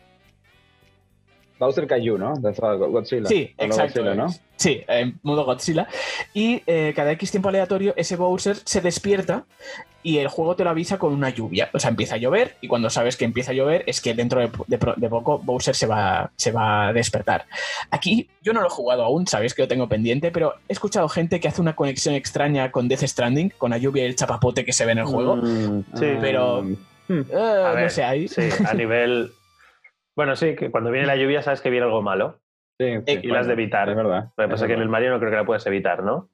Bowser Caillou, ¿no? De Godzilla. Sí, exacto. Godzilla, ¿no? Sí, en modo Godzilla. Y eh, cada X tiempo aleatorio, ese Bowser se despierta y el juego te lo avisa con una lluvia. O sea, empieza a llover y cuando sabes que empieza a llover es que dentro de, de pro- de poco Bowser se va, se va a despertar. Aquí yo no lo he jugado aún, sabéis que lo tengo pendiente, pero he escuchado gente que hace una conexión extraña con Death Stranding, con la lluvia y el chapapote que se ve en el juego. Mm, sí, pero- hmm. Eh, A no sé, ahí. sí, a nivel. Bueno, sí, que cuando viene la lluvia sabes que viene algo malo. Sí, sí, Y las de evitar. Es verdad. Lo que pasa es que en el Mario no creo que la puedas evitar, ¿no?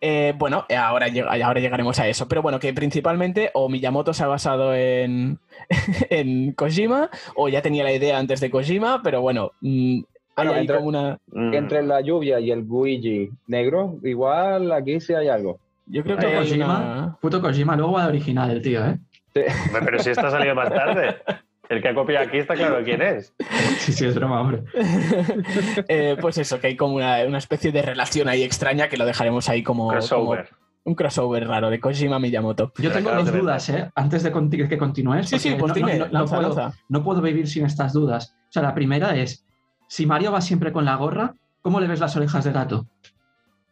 Eh, bueno, eh, ahora, llega- ahora llegaremos a eso. Pero bueno, que principalmente o Miyamoto se ha basado en, en Kojima o ya tenía la idea antes de Kojima, pero bueno, mm, hay Bueno, ahí entre- como una... Mm. Entre la lluvia y el Luigi negro, igual aquí sí hay algo. Yo creo que Kojima, una... puto Kojima, luego va de original el tío, ¿eh? Pero si esto ha salido más tarde. El que ha copiado aquí está claro quién es. Sí, sí, es broma, hombre. Eh, pues eso, que hay como una, una especie de relación ahí extraña que lo dejaremos ahí como, Crossover. como un crossover raro de Kojima Miyamoto. Yo tengo dos de dudas, ¿eh? Antes de conti- que continúes. Sí, sí, pues no- dime, no- no- no lanza, puedo, lanza. no puedo vivir sin estas dudas. O sea, la primera es, si Mario va siempre con la gorra, ¿cómo le ves las orejas de gato?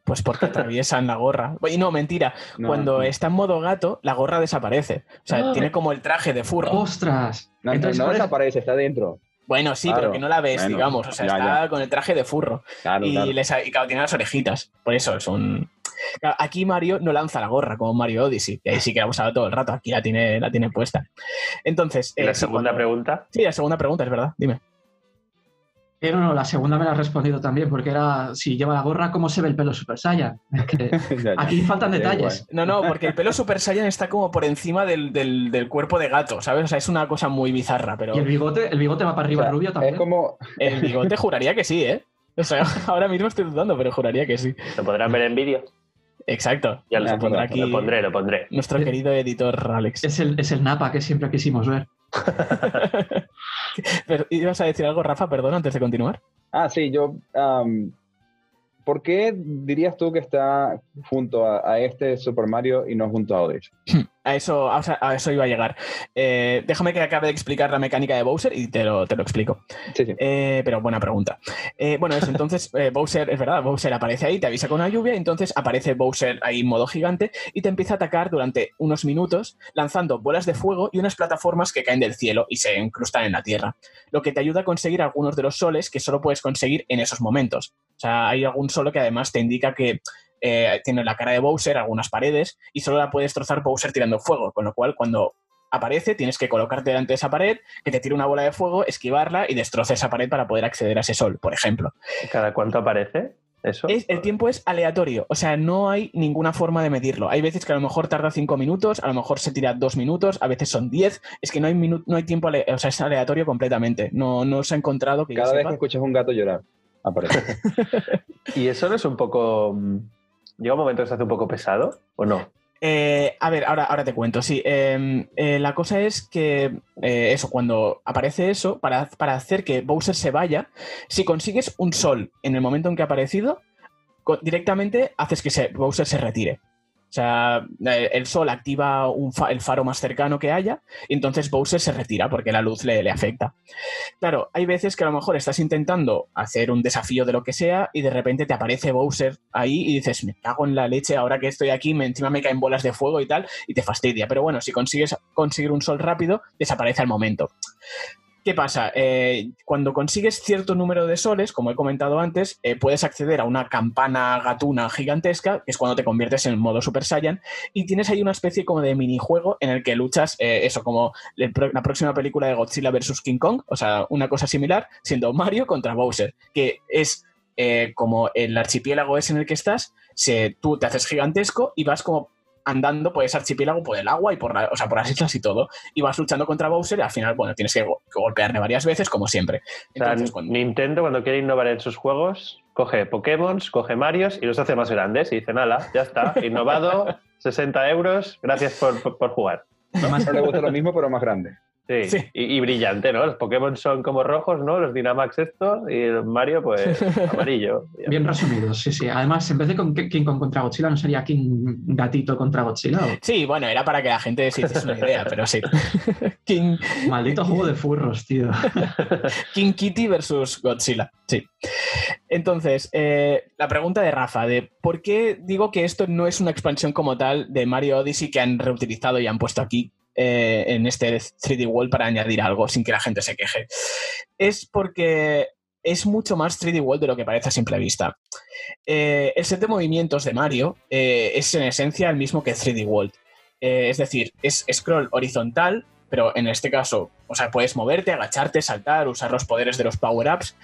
Pues porque atraviesan la gorra. Y no, mentira. No, Cuando no. está en modo gato, la gorra desaparece. O sea, Ah. tiene como el traje de furro. ¡Ostras! No, Entonces, no desaparece, está dentro. Bueno, sí, Claro. pero que no la ves, Bueno, digamos. O sea, ya, está ya. con el traje de furro. Claro, y, claro. les y claro, tiene las orejitas. Por eso es un. Aquí Mario no lanza la gorra como Mario Odyssey. Y ahí sí que la ha usado todo el rato. Aquí la tiene, la tiene puesta. Entonces. Y eh, la sí, segunda cuando- pregunta. Sí, la segunda pregunta, es verdad. Dime. No, no, la segunda me la has respondido también, porque era, si lleva la gorra, ¿cómo se ve el pelo Super Saiyan? Aquí faltan detalles. No, no, porque el pelo Super Saiyan está como por encima del, del- del cuerpo de gato, ¿sabes? O sea, es una cosa muy bizarra, pero Y el bigote, el bigote va para O arriba sea, rubio también. Es como, el bigote juraría que sí, ¿eh? O sea, ahora mismo estoy dudando, pero juraría que sí. Lo podrán ver en vídeo. Exacto. Ya Ah, lo pondrá verdad, aquí Lo pondré, lo pondré. nuestro querido editor Alex. Es el, es el Napa que siempre quisimos ver. Pero, ¿Ibas a decir algo, Rafa? Perdón, antes de continuar. Ah, sí, yo. ¿Por qué dirías tú que está junto a, a este Super Mario y no junto a Odyssey? A eso, a eso- a eso iba a llegar. Eh, déjame que acabe de explicar la mecánica de Bowser y te lo, te lo explico. Sí, sí. Eh, pero buena pregunta. Eh, bueno, eso, entonces Bowser, es verdad, Bowser aparece ahí, te avisa con una lluvia, y entonces aparece Bowser ahí en modo gigante y te empieza a atacar durante unos minutos, lanzando bolas de fuego y unas plataformas que caen del cielo y se incrustan en la tierra. Lo que te ayuda a conseguir algunos de los soles que solo puedes conseguir en esos momentos. O sea, hay algún solo que además te indica que eh, tiene la cara de Bowser, algunas paredes, y solo la puedes trozar Bowser tirando fuego, con lo cual cuando aparece tienes que colocarte delante de esa pared, que te tire una bola de fuego, esquivarla y destroza esa pared para poder acceder a ese sol, por ejemplo. ¿Cada cuánto aparece eso? Es- el tiempo es aleatorio, o sea, no hay ninguna forma de medirlo. Hay veces que a lo mejor tarda cinco minutos, a lo mejor se tira dos minutos, a veces son 10, es que no hay, minu- no hay tiempo, ale- o sea, es aleatorio completamente. No, no se ha encontrado que Cada vez sepa. que escuchas un gato llorar, aparece. ¿Y eso no es un poco. ¿Llega un momento que se hace un poco pesado o no? Eh, a ver, ahora, ahora te cuento, sí. Eh, eh, la cosa es que eh, eso, cuando aparece eso, para, para hacer que Bowser se vaya, si consigues un sol en el momento en que ha aparecido, directamente haces que se- Bowser se retire. O sea, eh, el sol activa el faro más cercano que haya y entonces Bowser se retira porque la luz le, le afecta. Claro, hay veces que a lo mejor estás intentando hacer un desafío de lo que sea y de repente te aparece Bowser ahí y dices, me cago en la leche, ahora que estoy aquí, me, encima me caen bolas de fuego y tal, y te fastidia. Pero bueno, si consigues conseguir un sol rápido, desaparece al momento. ¿Qué pasa? Eh, cuando consigues cierto número de soles, como he comentado antes, eh, puedes acceder a una campana gatuna gigantesca, que es cuando te conviertes en modo Super Saiyan, y tienes ahí una especie como de minijuego en el que luchas, eh, eso, como la próxima película de Godzilla vs. King Kong, o sea, una cosa similar, siendo Mario contra Bowser, que es como el archipiélago es en el que estás, tú te haces gigantesco y vas como andando por ese archipiélago, por el agua y por, o sea, por las islas y todo. Y vas luchando contra Bowser y al final, bueno, tienes que, golpearle varias veces, como siempre. Nintendo, cuando quiere innovar en sus juegos, coge Pokémon, coge Marios y los hace más grandes y dice, nada, ya está, innovado, 60 euros, gracias por, por, jugar. ¿no? Más le gusta lo mismo, pero más grande. Sí, Y, brillante, ¿no? Los Pokémon son como rojos, ¿no? Los Dynamax esto y el Mario, pues, amarillo. Bien resumido, sí, sí. Además, en vez de con King Kong contra Godzilla, ¿no sería King Gatito contra Godzilla? Sí, bueno, era para que la gente se hiciese una idea, pero sí. King... Maldito juego de furros, tío. King Kitty versus Godzilla, sí. Entonces, eh, la pregunta de Rafa, de por qué digo que esto no es una expansión como tal de Mario Odyssey que han reutilizado y han puesto aquí eh, en este 3D World para añadir algo sin que la gente se queje. Es porque es mucho más 3D World de lo que parece a simple vista. Eh, el set de movimientos de Mario eh, es en esencia el mismo que 3D World. es decir, es scroll horizontal, pero en este caso, o sea, puedes moverte, agacharte, saltar, usar los poderes de los power-ups,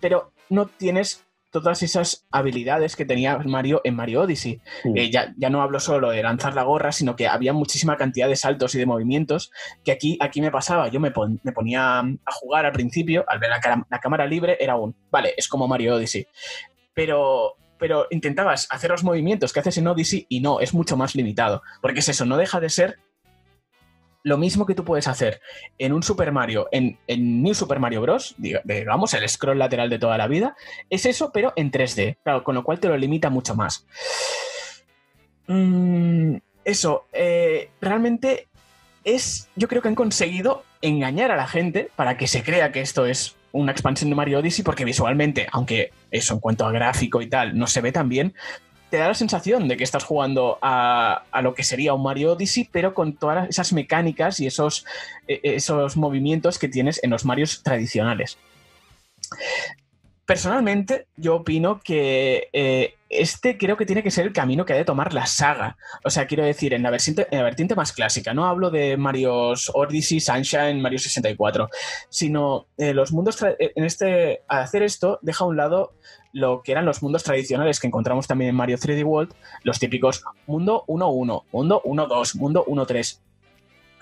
pero no tienes todas esas habilidades que tenía Mario en Mario Odyssey. Eh, ya, ya, no hablo solo de lanzar la gorra, sino que había muchísima cantidad de saltos y de movimientos que aquí, aquí me pasaba. Yo me, me ponía a jugar al principio, al ver la, la, cámara libre, era un, vale, es como Mario Odyssey. Pero, pero intentabas hacer los movimientos que haces en Odyssey y no, es mucho más limitado. Porque es eso, no deja de ser lo mismo que tú puedes hacer en un Super Mario, en, New Super Mario Bros., digamos, el scroll lateral de toda la vida, es eso, pero en 3D, claro, con lo cual te lo limita mucho más. Mm, eso, eh, realmente es, yo creo que han conseguido engañar a la gente para que se crea que esto es una expansión de Mario Odyssey, porque visualmente, aunque eso en cuanto a gráfico y tal no se ve tan bien, te da la sensación de que estás jugando a, lo que sería un Mario Odyssey, pero con todas esas mecánicas y esos, e, esos movimientos que tienes en los Marios tradicionales. Personalmente, yo opino que eh, este creo que tiene que ser el camino que ha de tomar la saga. O sea, quiero decir, en la vertiente, en más clásica. No hablo de Mario Odyssey, Sunshine, Mario 64, sino eh, los mundos. En este, al hacer esto, deja a un lado lo que eran los mundos tradicionales que encontramos también en Mario 3D World, los típicos mundo 1-1, mundo 1-2, mundo 1-3.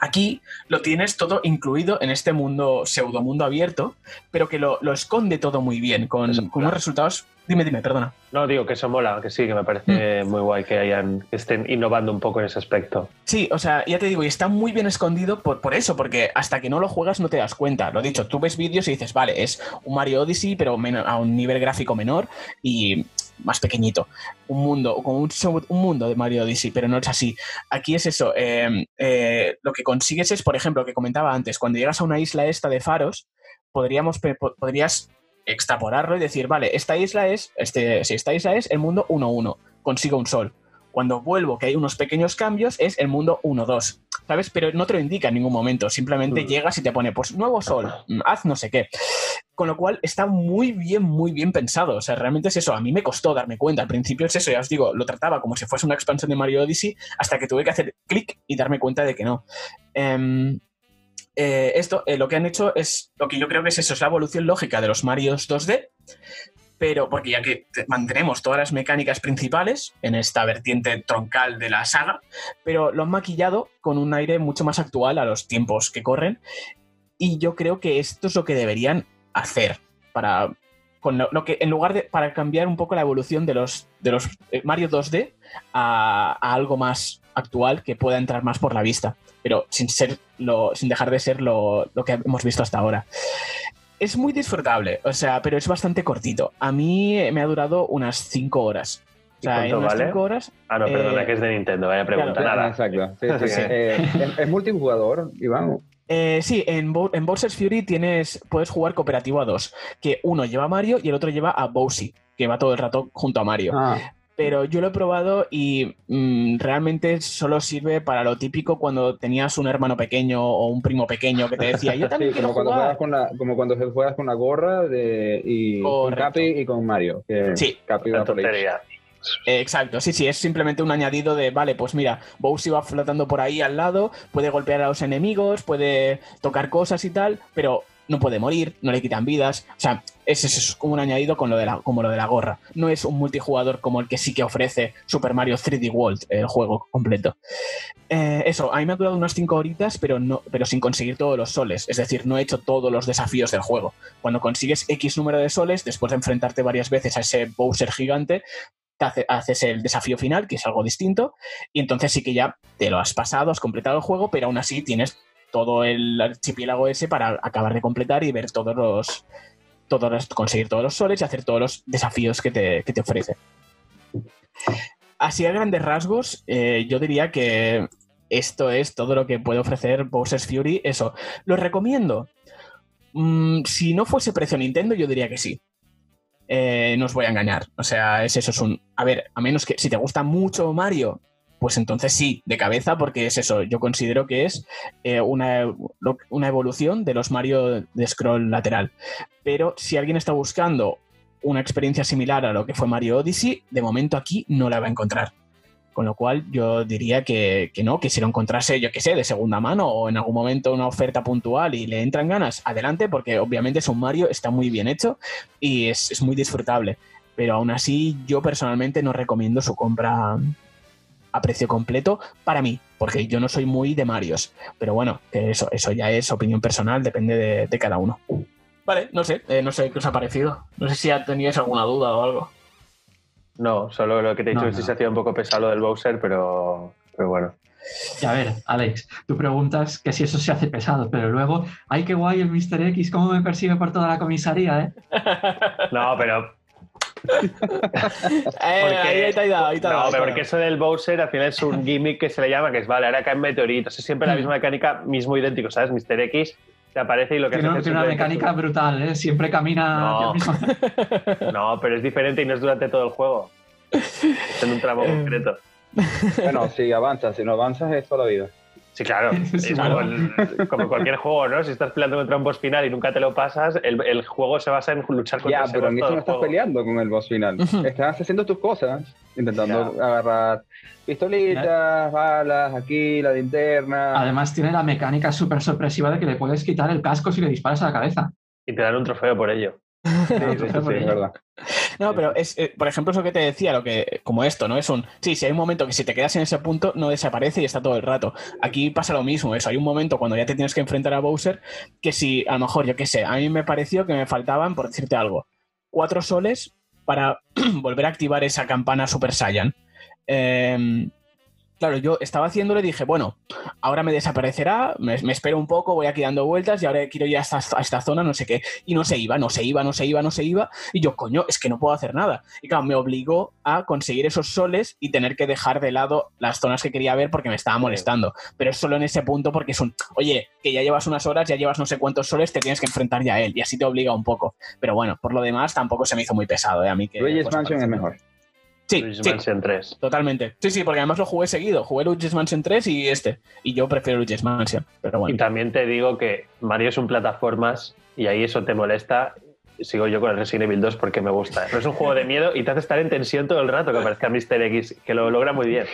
Aquí lo tienes todo incluido en este mundo, pseudo mundo abierto, pero que lo, esconde todo muy bien, con, unos resultados. Dime, dime, perdona. No, digo que eso mola, que sí, que me parece mm. muy guay que hayan estén innovando un poco en ese aspecto. Sí, o sea, ya te digo, y está muy bien escondido por, por eso, porque hasta que no lo juegas no te das cuenta. Lo dicho, tú ves vídeos y dices, vale, es un Mario Odyssey, pero a un nivel gráfico menor y más pequeño, un mundo, como un, un, mundo de Mario Odyssey, pero no es así. Aquí es eso, em, eh, lo que consigues es, por ejemplo, lo que comentaba antes, cuando llegas a una isla esta de faros, podríamos, podrías extrapolarlo y decir, vale, esta isla es, este, si esta isla es el mundo 1-1, consigo un sol. Cuando vuelvo, que hay unos pequeños cambios, es el mundo 1-2. ¿Sabes? Pero no te lo indica en ningún momento. Simplemente mm. llegas y te pone, pues, nuevo sol, mm, haz no sé qué. Con lo cual está muy bien, muy bien pensado. O sea, realmente es eso. A mí me costó darme cuenta. Al principio es eso, ya os digo, lo trataba como si fuese una expansión de Mario Odyssey hasta que tuve que hacer clic y darme cuenta de que no. Em, eh, esto, eh, lo que han hecho es lo que yo creo que es eso, es la evolución lógica de los Marios 2D, pero porque ya que mantenemos todas las mecánicas principales en esta vertiente troncal de la saga, pero lo han maquillado con un aire mucho más actual a los tiempos que corren. Y yo creo que esto es lo que deberían hacer para lo, que en lugar de para cambiar un poco la evolución de los de los eh, Mario 2D a, algo más actual que pueda entrar más por la vista, pero sin ser lo, sin dejar de ser lo, lo que hemos visto hasta ahora es muy disfrutable, o sea, pero es bastante cortito. A mí me ha durado unas 5 horas. O sea, en unas 5 horas. Ah, no, perdona, eh, que es de Nintendo, vaya pregunta. Nada. Exacto. Eh, ¿Es multijugador, Iván? Eh, sí, en, en Bowser's Fury tienes, puedes jugar cooperativo a dos, que uno lleva a Mario y el otro lleva a Bowsy, que va todo el rato junto a Mario. Ah. Pero yo lo he probado y mm, realmente solo sirve para lo típico cuando tenías un hermano pequeño o un primo pequeño que te decía, yo también Sí, quiero como cuando, jugar. juegas con la, como cuando juegas con la gorra de, y con. Capi y con Mario. Que Sí, Capi va por ahí. tontería. Exacto, sí, sí, es simplemente un añadido de, vale, pues mira, Bowser va flotando por ahí al lado, puede golpear a los enemigos, puede tocar cosas y tal, pero no puede morir, no le quitan vidas. O sea, es, es- como un añadido con lo de la, como lo de la gorra. No es un multijugador como el que sí que ofrece Super Mario 3D World, el juego completo. Eh, eso, a mí me ha durado unas 5 horitas, pero, no, pero sin conseguir todos los soles. Es decir, no he hecho todos los desafíos del juego. Cuando consigues X número de soles, después de enfrentarte varias veces a ese Bowser gigante, te hace- haces el desafío final, que es algo distinto, y entonces sí que ya te lo has pasado, has completado el juego, pero aún así tienes todo el archipiélago ese para acabar de completar y ver todos los, todos conseguir todos los soles y hacer todos los desafíos que te, que te ofrece. Así a grandes rasgos, eh, yo diría que esto es todo lo que puede ofrecer Bowser's Fury. Eso, ¿lo recomiendo? Mm, si no fuese precio Nintendo, yo diría que sí. Eh, no os voy a engañar. O sea, es eso, es un... A ver, a menos que si te gusta mucho Mario, pues entonces sí, de cabeza, porque es eso. Yo considero que es eh, una, una evolución de los Mario de scroll lateral. Pero si alguien está buscando una experiencia similar a lo que fue Mario Odyssey, de momento aquí no la va a encontrar. Con lo cual yo diría que, que no, que si lo encontrase, yo qué sé, de segunda mano o en algún momento una oferta puntual y le entran ganas, adelante, porque obviamente es un Mario, está muy bien hecho y es, es muy disfrutable. Pero aún así yo personalmente no recomiendo su compra a precio completo para mí, porque yo no soy muy de Marios. Pero bueno, eso, eso ya es opinión personal, depende de, de cada uno. Vale, no sé, eh, no sé qué os ha parecido. No sé si teníais alguna duda o algo. No, solo lo que te he dicho No, que se hacía un poco pesado lo del Bowser, pero, pero bueno. Y a ver, Alex, tú preguntas que si eso se hace pesado, pero luego, ay, qué guay el Mr. X, cómo me persigue por toda la comisaría, ¿eh? No, pero ahí te ha dado, ahí te ha dado, No, pero porque eso del Bowser al final es un gimmick que se le llama, que es vale, ahora caen meteoritos. Es siempre la Mm. misma mecánica, mismo idéntico, ¿sabes? Mr. X te aparece y lo que Tiene, hace es tiene una mecánica brutal, ¿eh? Siempre camina No. No, pero es diferente y no es durante todo el juego. Es en un tramo Eh. concreto. Bueno, si avanzas, si no avanzas es toda la vida. Sí, claro. Sí, Es claro. como, el- como cualquier juego, ¿no? Si estás peleando contra un boss final y nunca te lo pasas, el, el juego se basa en luchar contra Ya, ese pero boss en todo eso no estás juego. peleando con el boss final. Estás haciendo tus cosas, intentando agarrar pistolitas, balas, aquí, la linterna. Además, tiene la mecánica súper sorpresiva de que le puedes quitar el casco si le disparas a la cabeza. Y te dan un trofeo por ello. Sí, sí, sí, sí, por es ello. verdad. No, pero es, eh, por ejemplo, eso que te decía, lo que, como esto, ¿no? Es un. Sí, si hay un momento que si te quedas en ese punto, no desaparece y está todo el rato. Aquí pasa lo mismo, eso. Hay un momento cuando ya te tienes que enfrentar a Bowser, que si, a lo mejor, yo qué sé, a mí me pareció que me faltaban, por decirte algo, cuatro soles para volver a activar esa campana Super Saiyan. Em, claro, yo estaba haciéndolo y dije, bueno, ahora me desaparecerá, me, me espero un poco, voy aquí dando vueltas y ahora quiero ir a esta, a esta zona, no sé qué. Y no se iba, no se iba, no se iba, no se iba. Y yo, coño, es que no puedo hacer nada. Y claro, me obligó a conseguir esos soles y tener que dejar de lado las zonas que quería ver porque me estaba molestando. Pero es solo en ese punto porque es un, oye, que ya llevas unas horas, ya llevas no sé cuántos soles, te tienes que enfrentar ya a él. Y así te obliga un poco. Pero bueno, por lo demás tampoco se me hizo muy pesado, ¿eh? A mí que... Mansion es mejor. Sí, Luigi's sí, Mansion 3. totalmente. Sí, sí, porque además lo jugué seguido. Jugué Luigi's Mansion 3 y este. Y yo prefiero Luigi's Mansion. Pero Y bueno. también te digo que Mario es un plataformas y ahí eso te molesta. Sigo yo con el Resident Evil 2 porque me gusta. Pero es un juego de miedo y te hace estar en tensión todo el rato que aparezca Mr. X, que lo logra muy bien.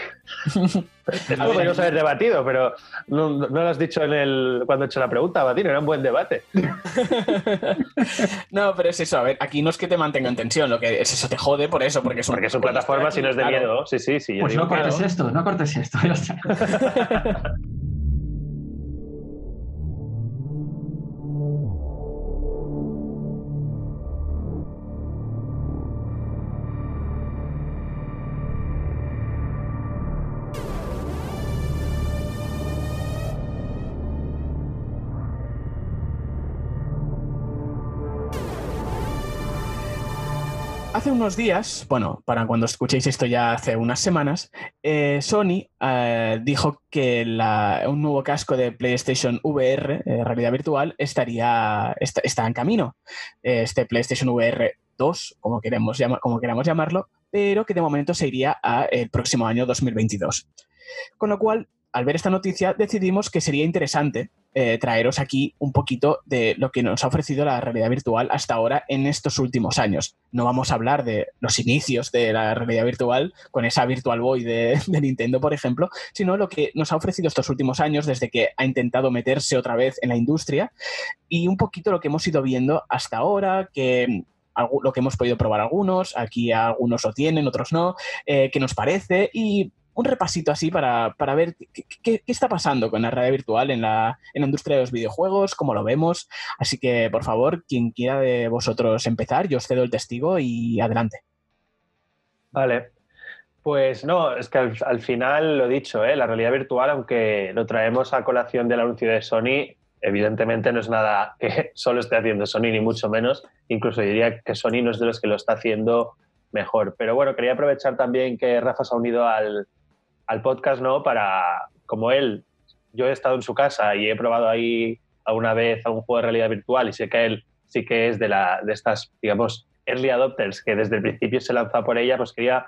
Esto lo podríamos haber debatido, pero no, no lo has dicho en el, cuando he hecho la pregunta, Batino. Era un buen debate. no, pero es eso. A ver, aquí no es que te mantenga en tensión. Lo que es eso, te jode por eso. Porque es un, Porque son plataformas y no es de Claro. miedo. Sí, sí, sí. yo Pues digo no cortes no. esto, no cortes esto. Hace unos días, bueno, para cuando escuchéis esto ya hace unas semanas, eh, Sony eh, dijo que un nuevo casco de PlayStation VR, eh, realidad virtual, estaría está, en camino. Este PlayStation VR 2, como, queremos queramos llamarlo, pero que de momento se iría al próximo año 2022. Con lo cual, al ver esta noticia, decidimos que sería interesante eh, traeros aquí un poquito de lo que nos ha ofrecido la realidad virtual hasta ahora en estos últimos años. No vamos a hablar de los inicios de la realidad virtual con esa Virtual Boy de, Nintendo, por ejemplo, sino lo que nos ha ofrecido estos últimos años desde que ha intentado meterse otra vez en la industria y un poquito lo que hemos ido viendo hasta ahora, que lo que hemos podido probar algunos, aquí algunos lo tienen, otros no, eh, qué nos parece y un repasito así para, ver qué, está pasando con la realidad virtual en la, en industria de los videojuegos, cómo lo vemos. Así que, por favor, quien quiera de vosotros empezar, yo os cedo el testigo y adelante. Vale. Pues no, es que al, final lo dicho, ¿eh? la realidad virtual, aunque lo traemos a colación del anuncio de Sony, evidentemente no es nada que solo esté haciendo Sony, ni mucho menos. Incluso diría que Sony no es de los que lo está haciendo mejor. Pero bueno, quería aprovechar también que Rafa se ha unido al, al podcast, ¿no? Para, como él, yo he estado en su casa y he probado ahí alguna vez a un juego de realidad virtual y sé que él sí que es de, la, de estas, digamos, early adopters que desde el principio se lanza por ella, pues quería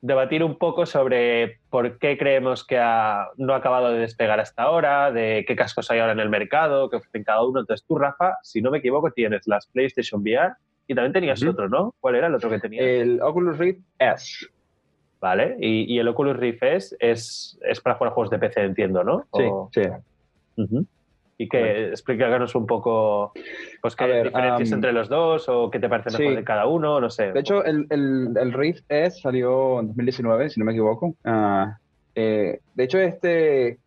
debatir un poco sobre por qué creemos que no ha acabado de despegar hasta ahora, de qué cascos hay ahora en el mercado, qué ofrecen cada uno. Entonces tú, Rafa, si no me equivoco, tienes las PlayStation VR y también tenías otro, ¿no? ¿Cuál era el otro que tenías? El Oculus Rift S. ¿vale? Y, el Oculus Rift es, es, para jugar juegos de PC, entiendo, ¿no? Sí, sí. Y que explícanos un poco pues, qué diferencias entre los dos o qué te parece mejor de cada uno, no sé. De hecho, el, el, Rift S salió en 2019, si no me equivoco. Eh, de hecho, este,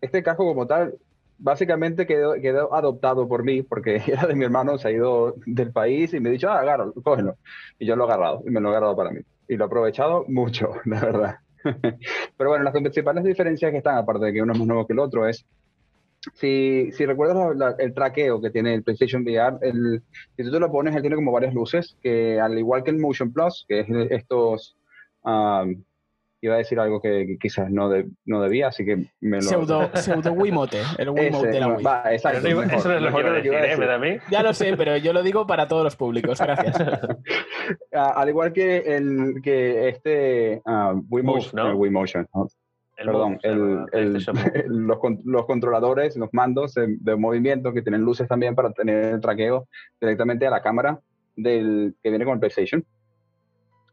este casco como tal básicamente quedó, quedó, adoptado por mí porque era de mi hermano, se ha ido del país y me ha dicho, ah, agárralo, cógelo. Y yo lo he agarrado y me lo he agarrado para mí y lo he aprovechado mucho, la verdad. Pero bueno, las principales diferencias que están, aparte de que uno es más nuevo que el otro, es si, si recuerdas el traqueo que tiene el PlayStation VR, el, si tú te lo pones, él tiene como varias luces, que al igual que el Motion Plus, que es estos um, iba a decir algo que, quizás no, no debía, así que me lo... Pseudo, pseudo Wiimote, el Wiimote de la Wii. Va, exacto, eso es lo que iba a decir, ¿eh? mí. Ya lo sé, pero yo lo digo para todos los públicos, gracias. al igual que, el, que este uh, Wiimote, ¿no? el Wiimotion, perdón, el, los, los, controladores, los mandos de, de, movimiento que tienen luces también para tener el traqueo directamente a la cámara del que viene con el PlayStation.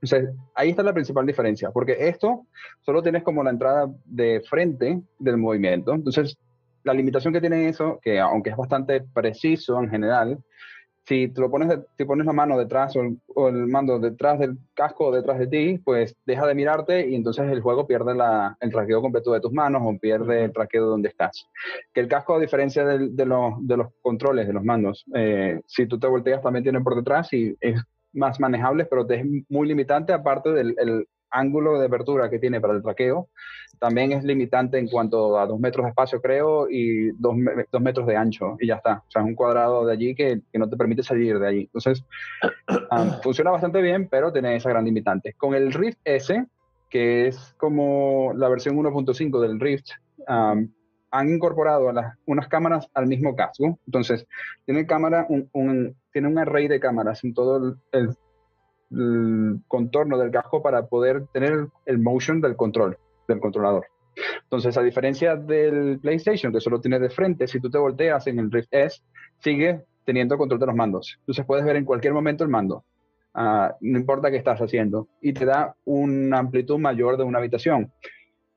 Entonces, ahí está la principal diferencia, porque esto solo tienes como la entrada de frente del movimiento. Entonces, la limitación que tiene eso, que aunque es bastante preciso en general, si te lo pones, si pones la mano detrás o el, mando detrás del casco o detrás de ti, pues deja de mirarte y entonces el juego pierde la, el traqueo completo de tus manos o pierde el traqueo de donde estás. Que el casco, a diferencia de, de, los, de los controles, de los mandos, eh, si tú te volteas también tiene por detrás y es más manejables, pero es muy limitante, aparte del ángulo de apertura que tiene para el traqueo. También es limitante en cuanto a dos metros de espacio, creo, y dos, dos metros de ancho, y ya está. O sea, es un cuadrado de allí que, que no te permite salir de allí. Entonces, ah, funciona bastante bien, pero tiene esa gran limitante. Con el Rift S, que es como la versión 1.5 del Rift, han incorporado unas cámaras al mismo casco. Entonces, tiene cámara, un, tiene un array de cámaras en todo el, contorno del casco para poder tener el motion del control, del controlador. Entonces, a diferencia del PlayStation, que solo tiene de frente, si tú te volteas en el Rift S, sigue teniendo control de los mandos. Entonces, puedes ver en cualquier momento el mando. Ah, no importa qué estás haciendo. Y te da una amplitud mayor de una habitación.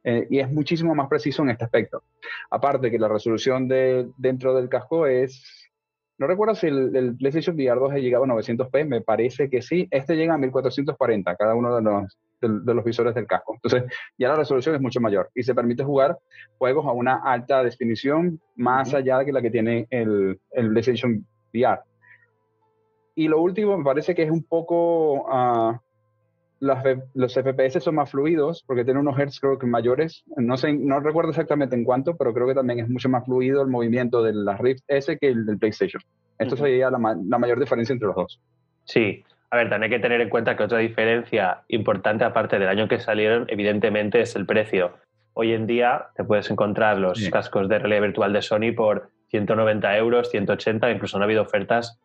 Eh, y es muchísimo más preciso en este aspecto. Aparte que la resolución de, dentro del casco es, no recuerdo si el, PlayStation VR 2 llegaba a 900p, me parece que sí, este llega a 1440, cada uno de los, de, los visores del casco. Entonces ya la resolución es mucho mayor y se permite jugar juegos a una alta definición más allá de la que tiene el, el PlayStation VR. Y lo último, me parece que es un poco uh, los FPS son más fluidos porque tienen unos hertz creo que mayores. No sé, no recuerdo exactamente en cuánto, pero creo que también es mucho más fluido el movimiento de la Rift S que el del PlayStation. Esto sería la, mayor diferencia entre los dos. Sí, a ver, también hay que tener en cuenta que otra diferencia importante, aparte del año que salieron, evidentemente es el precio. Hoy en día te puedes encontrar los cascos de realidad virtual de Sony por 190 euros, 180, incluso han habido ofertas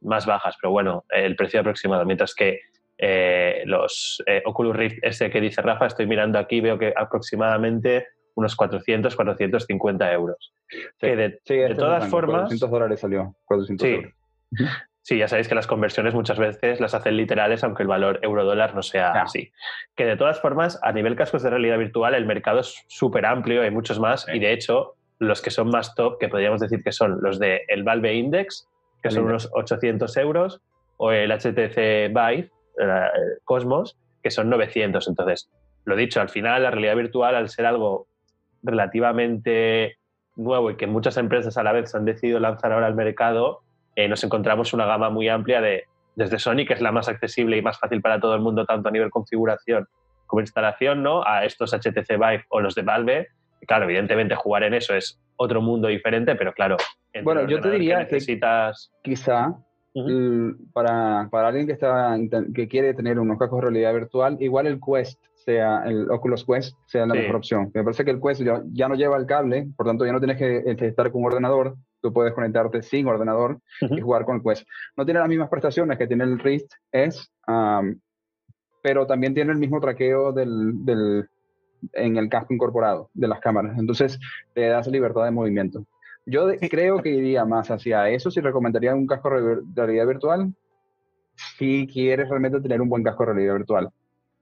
más bajas, pero bueno, el precio aproximado. Mientras que eh, los eh, Oculus Rift ese que dice Rafa, estoy mirando aquí, veo que aproximadamente unos 400, 450 euros. Que de, Sí, de todas formas, 400 dólares salió. 400 Sí. euros. Sí, ya sabéis que las conversiones muchas veces las hacen literales, aunque el valor euro-dólar no sea así. Que de todas formas, a nivel cascos de realidad virtual, el mercado es súper amplio, hay muchos más, y de hecho, los que son más top, que podríamos decir que son los de el Valve Index, que El son Index. unos 800 euros, o el HTC Vive, Cosmos, que son 900. Entonces, lo dicho, al final la realidad virtual, al ser algo relativamente nuevo y que muchas empresas a la vez se han decidido lanzar ahora al mercado, eh, nos encontramos una gama muy amplia de, desde Sony, que es la más accesible y más fácil para todo el mundo, tanto a nivel configuración como instalación, ¿no? a estos HTC Vive o los de Valve. Y claro, evidentemente jugar en eso es otro mundo diferente, pero claro, Bueno, yo te diría que que- necesitas... Quizá L- para, para alguien que, está, que quiere tener unos cascos de realidad virtual, igual el Quest sea, el Oculus Quest sea la Sí. mejor opción. Me parece que el Quest ya, ya no lleva el cable, por tanto ya no tienes que este, estar con un ordenador, tú puedes conectarte sin ordenador y jugar con el Quest. No tiene las mismas prestaciones que tiene el Rift S, pero también tiene el mismo traqueo del, del- en el casco incorporado de las cámaras. Entonces te da esa libertad de movimiento. Yo Sí. creo que iría más hacia eso si recomendaría un casco de realidad virtual. Si quieres realmente tener un buen casco de realidad virtual,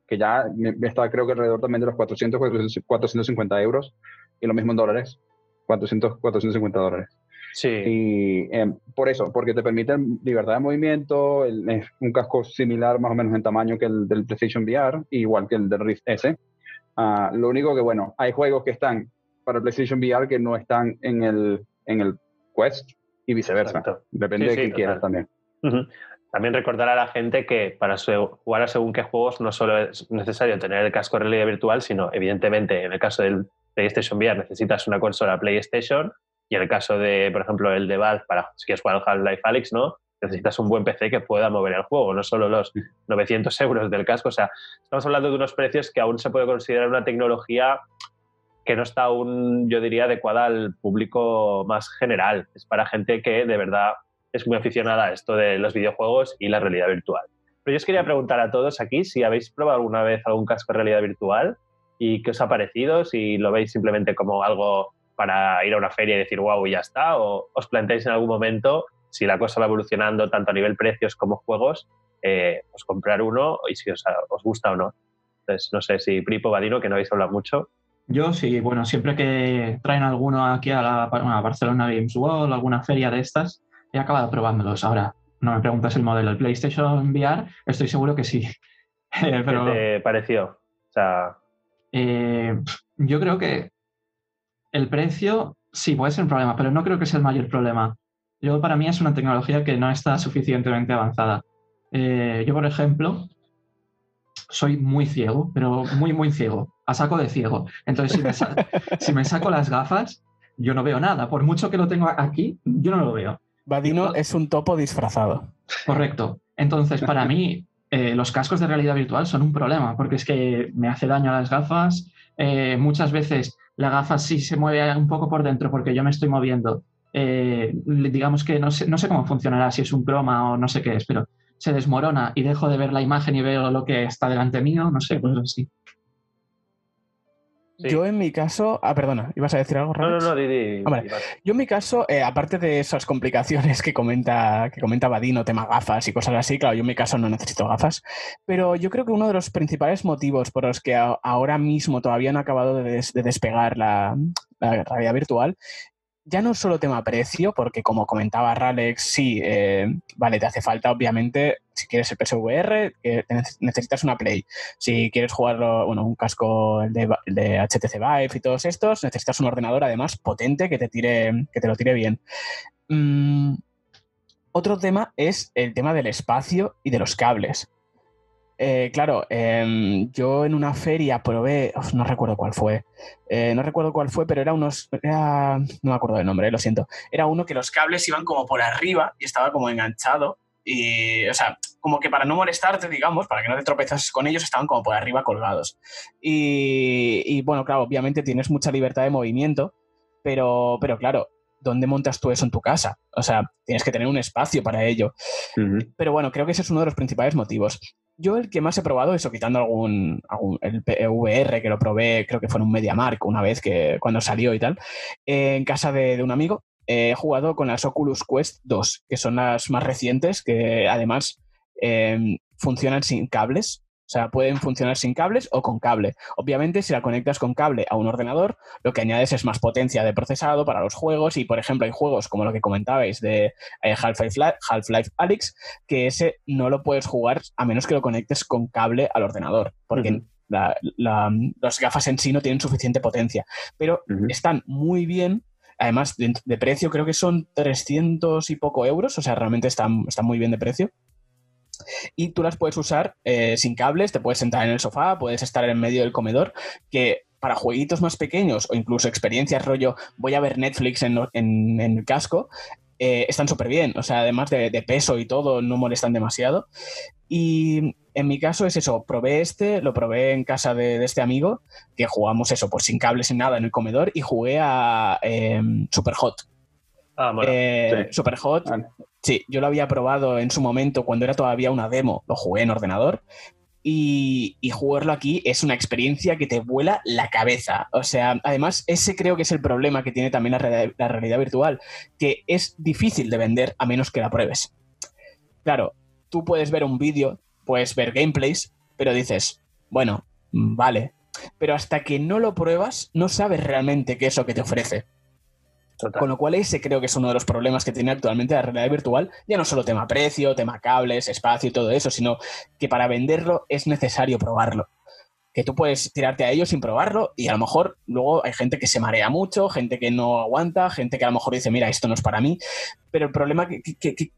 que ya está creo que alrededor también de los 400, 400, 450 euros y lo mismo en dólares, 400, 450 dólares. Sí, Y eh, por eso, porque te permite libertad de movimiento, el- es un casco similar más o menos en tamaño que el del PlayStation VR, igual que el del Rift S. Ah, lo único que, bueno, hay juegos que están para el PlayStation VR que no están en el, en el Quest y viceversa. Exacto. Depende Sí, de sí, quieras también. También recordar a la gente que para jugar a según qué juegos no solo es necesario tener el casco de realidad virtual, sino evidentemente en el caso del PlayStation VR necesitas una consola PlayStation y en el caso de, por ejemplo, el de Valve, para si quieres jugar al Half-Life Alyx, ¿no? necesitas un buen PC que pueda mover el juego, no solo los 900 euros del casco. O sea, estamos hablando de unos precios que aún se puede considerar una tecnología que no está aún, yo diría, adecuada al público más general. Es para gente que de verdad es muy aficionada a esto de los videojuegos y la realidad virtual. Pero yo os quería preguntar a todos aquí si habéis probado alguna vez algún casco de realidad virtual y qué os ha parecido, si lo veis simplemente como algo para ir a una feria y decir wow y ya está, o os planteáis en algún momento si la cosa va evolucionando tanto a nivel precios como juegos, eh, pues comprar uno y si os, os gusta o no. Entonces, no sé si Pripo, Vadino, que no habéis hablado mucho. Yo sí, bueno, siempre que traen alguno aquí a la a Barcelona Games World, alguna feria de estas, he acabado probándolos. Ahora, no me preguntas el modelo del PlayStation VR, estoy seguro que sí. Eh, pero ¿Qué te pareció? O sea, eh, yo creo que el precio sí puede ser un problema, pero no creo que sea el mayor problema. Yo, para mí, es una tecnología que no está suficientemente avanzada. Eh, yo, por ejemplo, soy muy ciego, pero muy, muy ciego, a saco de ciego. Entonces, si me, sa- si me saco las gafas, yo no veo nada. Por mucho que lo tengo aquí, yo no lo veo. Vadino es un topo disfrazado. Correcto. Entonces, para mí, eh, los cascos de realidad virtual son un problema, porque es que me hace daño a las gafas. Eh, muchas veces la gafa sí se mueve un poco por dentro porque yo me estoy moviendo. Eh, digamos que no sé, no sé cómo funcionará, si es un croma o no sé qué es, pero se desmorona y dejo de ver la imagen y veo lo que está delante mío, no sé, pues así. Sí. Yo en mi caso. Ah, perdona, ¿ibas a decir algo, no, no, Ramex? no, Didi. Hombre, Yo en mi caso, eh, aparte de esas complicaciones que comenta, que comenta Vadino, tema gafas y cosas así, claro, yo en mi caso no necesito gafas, pero yo creo que uno de los principales motivos por los que a- ahora mismo todavía no ha acabado de, des- de despegar la, la realidad virtual, ya no solo tema precio, porque como comentaba Ralex, sí, eh, vale, te hace falta obviamente, si quieres el PSVR, necesitas una Play. Si quieres jugarlo, bueno, un casco de HTC Vive y todos estos, necesitas un ordenador además potente que te tire, que te lo tire bien. Mm, otro tema es el tema del espacio y de los cables. Eh, claro, em, yo en una feria probé, no recuerdo cuál fue, eh, no recuerdo cuál fue, pero era unos, era, no me acuerdo del nombre, eh, lo siento. Era uno que los cables iban como por arriba y estaba como enganchado y, o sea, como que para no molestarte, digamos, para que no te tropezases con ellos, estaban como por arriba colgados. Y, y, bueno, claro, obviamente tienes mucha libertad de movimiento, pero, pero claro, ¿dónde montas tú eso en tu casa? O sea, tienes que tener un espacio para ello. Pero bueno, creo que ese es uno de los principales motivos. Yo el que más he probado, eso, quitando algún, algún el VR que lo probé, creo que fue en un MediaMark una vez que cuando salió y tal, eh, en casa de, un amigo, he jugado con las Oculus Quest 2, que son las más recientes, que además eh, funcionan sin cables. O sea, pueden funcionar sin cables o con cable. Obviamente, si la conectas con cable a un ordenador, lo que añades es más potencia de procesado para los juegos. Y, por ejemplo, hay juegos como lo que comentabais de eh, Half-Life Half Alyx, que ese no lo puedes jugar a menos que lo conectes con cable al ordenador. Porque las gafas en sí no tienen suficiente potencia. Pero están muy bien Además, de, precio creo que son 300 y poco euros, o sea, realmente están, están muy bien de precio. Y tú las puedes usar eh, sin cables, te puedes sentar en el sofá, puedes estar en medio del comedor, que para jueguitos más pequeños o incluso experiencias rollo, voy a ver Netflix en, el casco, eh, están súper bien. O sea, además de, peso y todo, no molestan demasiado. Y en mi caso es eso, probé este, lo probé en casa de, este amigo, que jugamos eso, pues sin cables, sin nada en el comedor, y jugué a em, Super Hot. Ah, bueno, eh, Super Hot, sí, yo lo había probado en su momento cuando era todavía una demo, lo jugué en ordenador, y, jugarlo aquí es una experiencia que te vuela la cabeza. O sea, además, ese creo que es el problema que tiene también la, la realidad virtual, que es difícil de vender a menos que la pruebes. Claro, tú puedes ver un vídeo, puedes ver gameplays, pero dices, bueno, mm, vale. Pero hasta que no lo pruebas, no sabes realmente qué es lo que te ofrece. Con lo cual ese creo que es uno de los problemas que tiene actualmente la realidad virtual, ya no solo tema precio, tema cables, espacio y todo eso, sino que para venderlo es necesario probarlo que tú puedes tirarte a ellos sin probarlo y a lo mejor luego hay gente que se marea mucho, gente que no aguanta, gente que a lo mejor dice, mira, esto no es para mí, pero el problema que,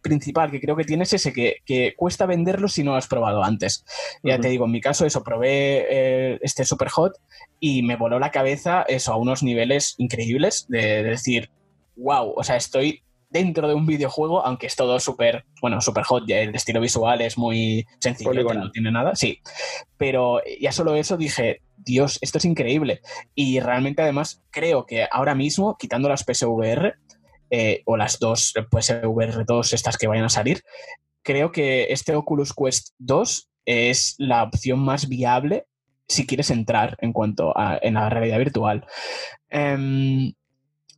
principal que creo que tienes es ese, que, cuesta venderlo si no lo has probado antes. Ya te digo, en mi caso eso, probé eh, este Super Hot y me voló la cabeza eso a unos niveles increíbles de decir, wow, o sea, estoy dentro de un videojuego, aunque es todo súper, bueno, súper hot, el estilo visual es muy sencillo, no tiene nada, sí. Pero ya solo eso dije, Dios, esto es increíble. Y realmente además creo que ahora mismo, quitando las PSVR, eh, o las dos PSVR 2 estas que vayan a salir, creo que este Oculus Quest 2 es la opción más viable si quieres entrar en cuanto a en la realidad virtual. Em,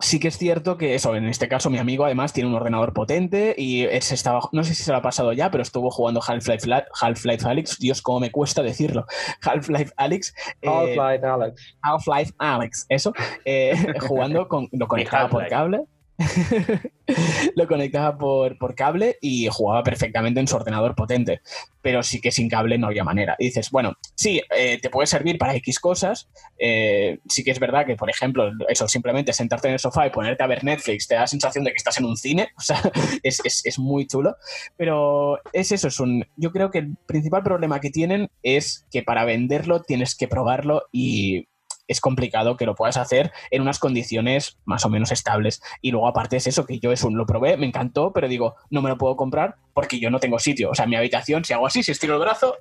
sí que es cierto que eso, en este caso mi amigo además tiene un ordenador potente y se estaba, no sé si se lo ha pasado ya, pero estuvo jugando Half-Life Half-Life Alyx, Dios, cómo me cuesta decirlo, Half-Life Alyx. Eh, Half-Life Alyx. Half-Life Alyx, eso, eh, jugando con, lo conectaba por cable lo conectaba por, por, cable y jugaba perfectamente en su ordenador potente. Pero sí que sin cable no había manera. Y dices, bueno, sí, eh, te puede servir para X cosas. Eh, sí que es verdad que, por ejemplo, eso simplemente sentarte en el sofá y ponerte a ver Netflix te da la sensación de que estás en un cine. O sea, es, es, es muy chulo. Pero es eso, es un. Yo creo que el principal problema que tienen es que para venderlo tienes que probarlo y es complicado que lo puedas hacer en unas condiciones más o menos estables. Y luego aparte es eso, que yo eso lo probé, me encantó, pero digo, no me lo puedo comprar porque yo no tengo sitio. O sea, en mi habitación, si hago así, si estiro el brazo,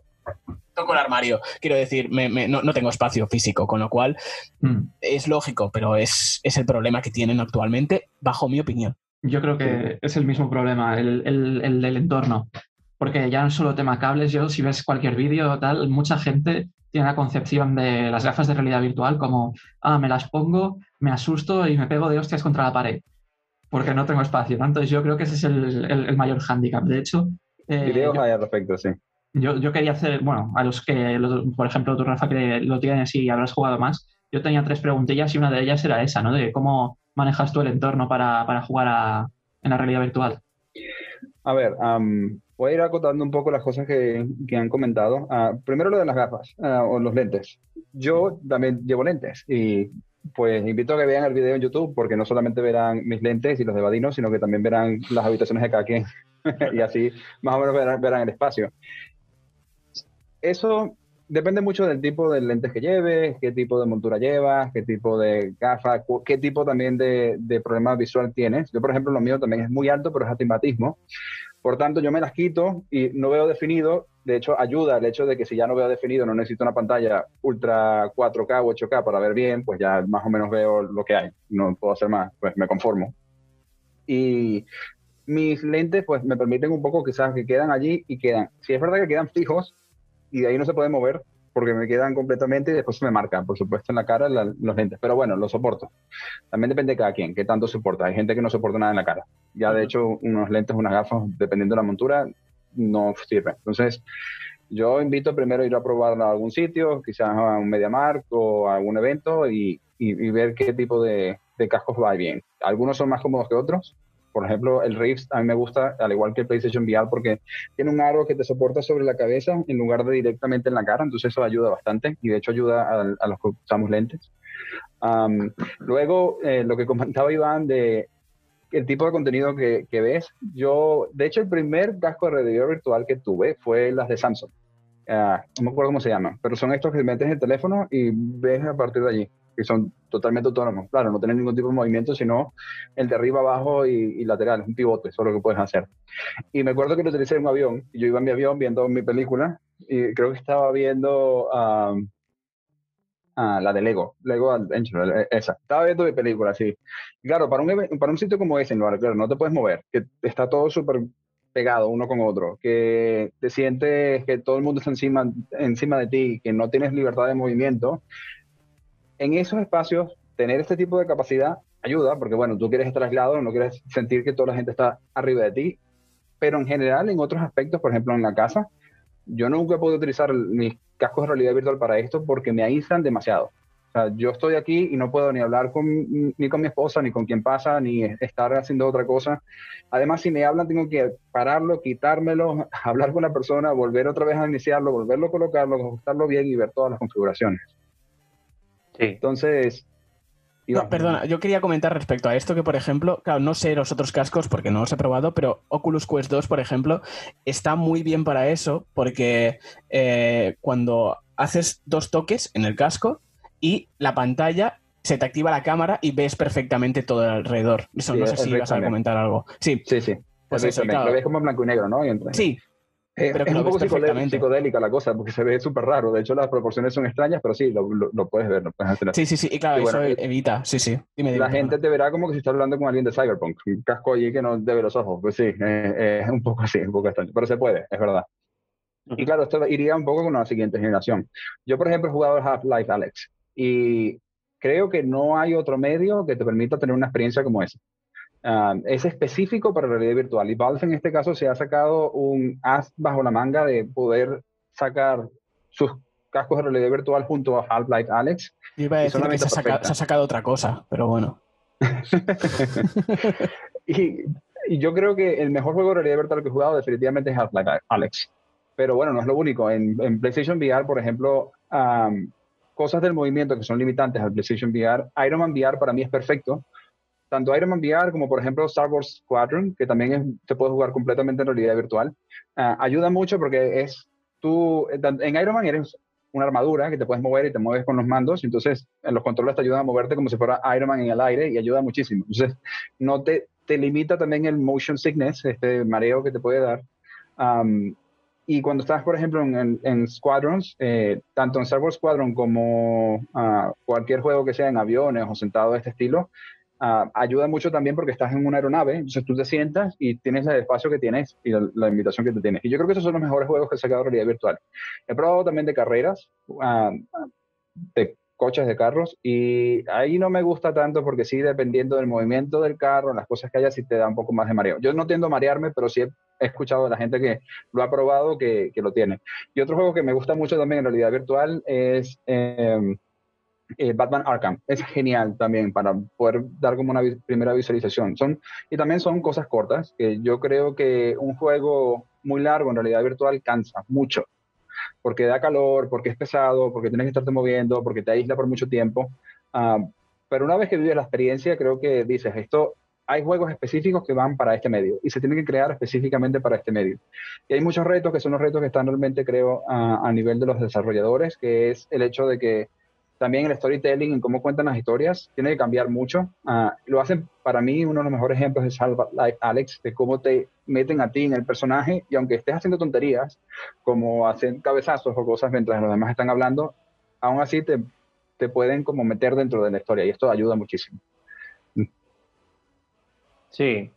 toco el armario. Quiero decir, no, tengo espacio físico, con lo cual mm. es lógico, pero es, el problema que tienen actualmente, bajo mi opinión. Yo creo que es el mismo problema, el, el del entorno. Porque ya no solo tema cables, yo si ves cualquier vídeo o tal, mucha gente tiene la concepción de las gafas de realidad virtual como, ah, me las pongo, me asusto y me pego de hostias contra la pared, porque no tengo espacio. Entonces yo creo que ese es el, mayor hándicap. De hecho... Eh, Videos hay al respecto, sí. Yo, yo, quería hacer, bueno, a los que, por ejemplo, tú, Rafa, que lo tienes y habrás jugado más, yo tenía tres preguntillas y una de ellas era esa, ¿no? De cómo manejas tú el entorno para, para jugar en la realidad virtual. A ver, voy a ir acotando un poco las cosas que, que han comentado. Ah, primero lo de las gafas ah, o los lentes. Yo también llevo lentes y pues invito a que vean el video en YouTube porque no solamente verán mis lentes y los de Vadino, sino que también verán las habitaciones de cada y así más o menos verán, verán el espacio. Eso depende mucho del tipo de lentes que lleves, qué tipo de montura llevas, qué tipo de gafas, qué tipo también de, de, problema visual tienes. Yo, por ejemplo, lo mío también es muy alto, pero es astigmatismo. Por tanto, yo me las quito y no veo definido. De hecho, ayuda el hecho de que si ya no veo definido, no necesito una pantalla ultra 4K o 8K para ver bien, pues ya más o menos veo lo que hay. No puedo hacer más, pues me conformo. Y mis lentes, pues me permiten un poco quizás que quedan allí y quedan. Si es verdad que quedan fijos, y de ahí no se puede mover porque me quedan completamente y después se me marcan, por supuesto, en la cara los lentes. Pero bueno, lo soporto. También depende de cada quien, qué tanto soporta. Hay gente que no soporta nada en la cara. Ya de hecho, unos lentes, unas gafas, dependiendo de la montura, no sirven. Entonces, yo invito primero a ir a probarlo a algún sitio, quizás a un MediaMark o a algún evento y, y, ver qué tipo de, de cascos va bien. Algunos son más cómodos que otros, por ejemplo, el Rift a mí me gusta, al igual que el PlayStation VR, porque tiene un aro que te soporta sobre la cabeza en lugar de directamente en la cara, entonces eso ayuda bastante y de hecho ayuda a, los que usamos lentes. luego, eh, lo que comentaba Iván de el tipo de contenido que, ves, yo, de hecho, el primer casco de realidad virtual que tuve fue las de Samsung. Ah, no me acuerdo cómo se llaman, pero son estos que metes en el teléfono y ves a partir de allí que son totalmente autónomos. Claro, no tienen ningún tipo de movimiento, sino el de arriba, abajo y, lateral, un pivote, eso es lo que puedes hacer. Y me acuerdo que lo utilicé en un avión, yo iba en mi avión viendo mi película y creo que estaba viendo uh, la de Lego, Lego Adventure, e, esa. Estaba viendo mi película, sí. claro, para un, para un sitio como ese, claro, no te puedes mover, que está todo súper pegado uno con otro, que te sientes que todo el mundo está encima, encima de ti, que no tienes libertad de movimiento, en esos espacios, tener este tipo de capacidad ayuda, porque bueno, tú quieres estar aislado, no quieres sentir que toda la gente está arriba de ti, pero en general, en otros aspectos, por ejemplo, en la casa, yo nunca he podido utilizar mis cascos de realidad virtual para esto porque me aíslan demasiado. O sea, yo estoy aquí y no puedo ni hablar con, ni con mi esposa, ni con quien pasa, ni estar haciendo otra cosa. Además, si me hablan, tengo que pararlo, quitármelo, hablar con la persona, volver otra vez a iniciarlo, volverlo a colocarlo, ajustarlo bien y ver todas las configuraciones. Entonces, perdona, yo quería comentar respecto a esto que, por ejemplo, claro, no sé los otros cascos porque no los he probado, pero Oculus Quest 2, por ejemplo, está muy bien para eso porque eh, cuando haces dos toques en el casco y la pantalla se te activa la cámara y ves perfectamente todo alrededor. Eso no sé si ibas a comentar algo. Sí, sí, sí. Pues eso, Lo ves como en blanco y negro, ¿no? Sí, eh, pero es un poco psicodélica la cosa, porque se ve súper raro. De hecho, las proporciones son extrañas, pero sí, lo, lo, puedes ver. sí, sí, sí, y claro, eso evita, sí, sí. la gente te verá como que si está hablando con alguien de Cyberpunk, un casco allí que no debe los ojos. Pues sí, es un poco así, un poco extraño, pero se puede, es verdad. Y claro, esto iría un poco con la siguiente generación. Yo, por ejemplo, he jugado Half-Life Alex y creo que no hay otro medio que te permita tener una experiencia como esa. Ah, es específico para realidad virtual. Y Valve en este caso se ha sacado un as bajo la manga de poder sacar sus cascos de realidad virtual junto a Half-Life Alex. iba a decir que se ha, sacado, otra cosa, pero bueno. y, yo creo que el mejor juego de realidad virtual que he jugado definitivamente es Half-Life Alex. Pero bueno, no es lo único. En, PlayStation VR, por ejemplo, cosas del movimiento que son limitantes al PlayStation VR, Iron Man VR para mí es perfecto tanto Iron Man VR como por ejemplo Star Wars Squadron, que también se puede jugar completamente en realidad virtual, uh, ayuda mucho porque es tú, en Iron Man eres una armadura que te puedes mover y te mueves con los mandos, entonces en los controles te ayudan a moverte como si fuera Iron Man en el aire y ayuda muchísimo. Entonces no te, te limita también el motion sickness, este mareo que te puede dar. Um, y cuando estás, por ejemplo, en, en, Squadrons, eh, tanto en Star Wars Squadron como uh, cualquier juego que sea en aviones o sentado de este estilo, Ah, ayuda mucho también porque estás en una aeronave, entonces tú te sientas y tienes el espacio que tienes y la, invitación que te tienes. Y yo creo que esos son los mejores juegos que he sacado de realidad virtual. He probado también de carreras, ah, de coches de carros, y ahí no me gusta tanto porque sí, dependiendo del movimiento del carro, las cosas que haya, sí te da un poco más de mareo. Yo no tiendo a marearme, pero sí he, escuchado de la gente que lo ha probado que, que, lo tiene. Y otro juego que me gusta mucho también en realidad virtual es... Eh, eh, Batman Arkham. Es genial también para poder dar como una primera visualización. Son, y también son cosas cortas, que yo creo que un juego muy largo en realidad virtual cansa mucho, porque da calor, porque es pesado, porque tienes que estarte moviendo, porque te aísla por mucho tiempo. Ah, pero una vez que vives la experiencia, creo que dices, esto, hay juegos específicos que van para este medio y se tienen que crear específicamente para este medio. Y hay muchos retos que son los retos que están realmente, creo, a nivel de los desarrolladores, que es el hecho de que también el storytelling, en cómo cuentan las historias, tiene que cambiar mucho. Ah, lo hacen, para mí, uno de los mejores ejemplos es Life Alex, de cómo te meten a ti en el personaje y aunque estés haciendo tonterías, como hacen cabezazos o cosas mientras los demás están hablando, aún así te, te pueden como meter dentro de la historia y esto ayuda muchísimo. Sí,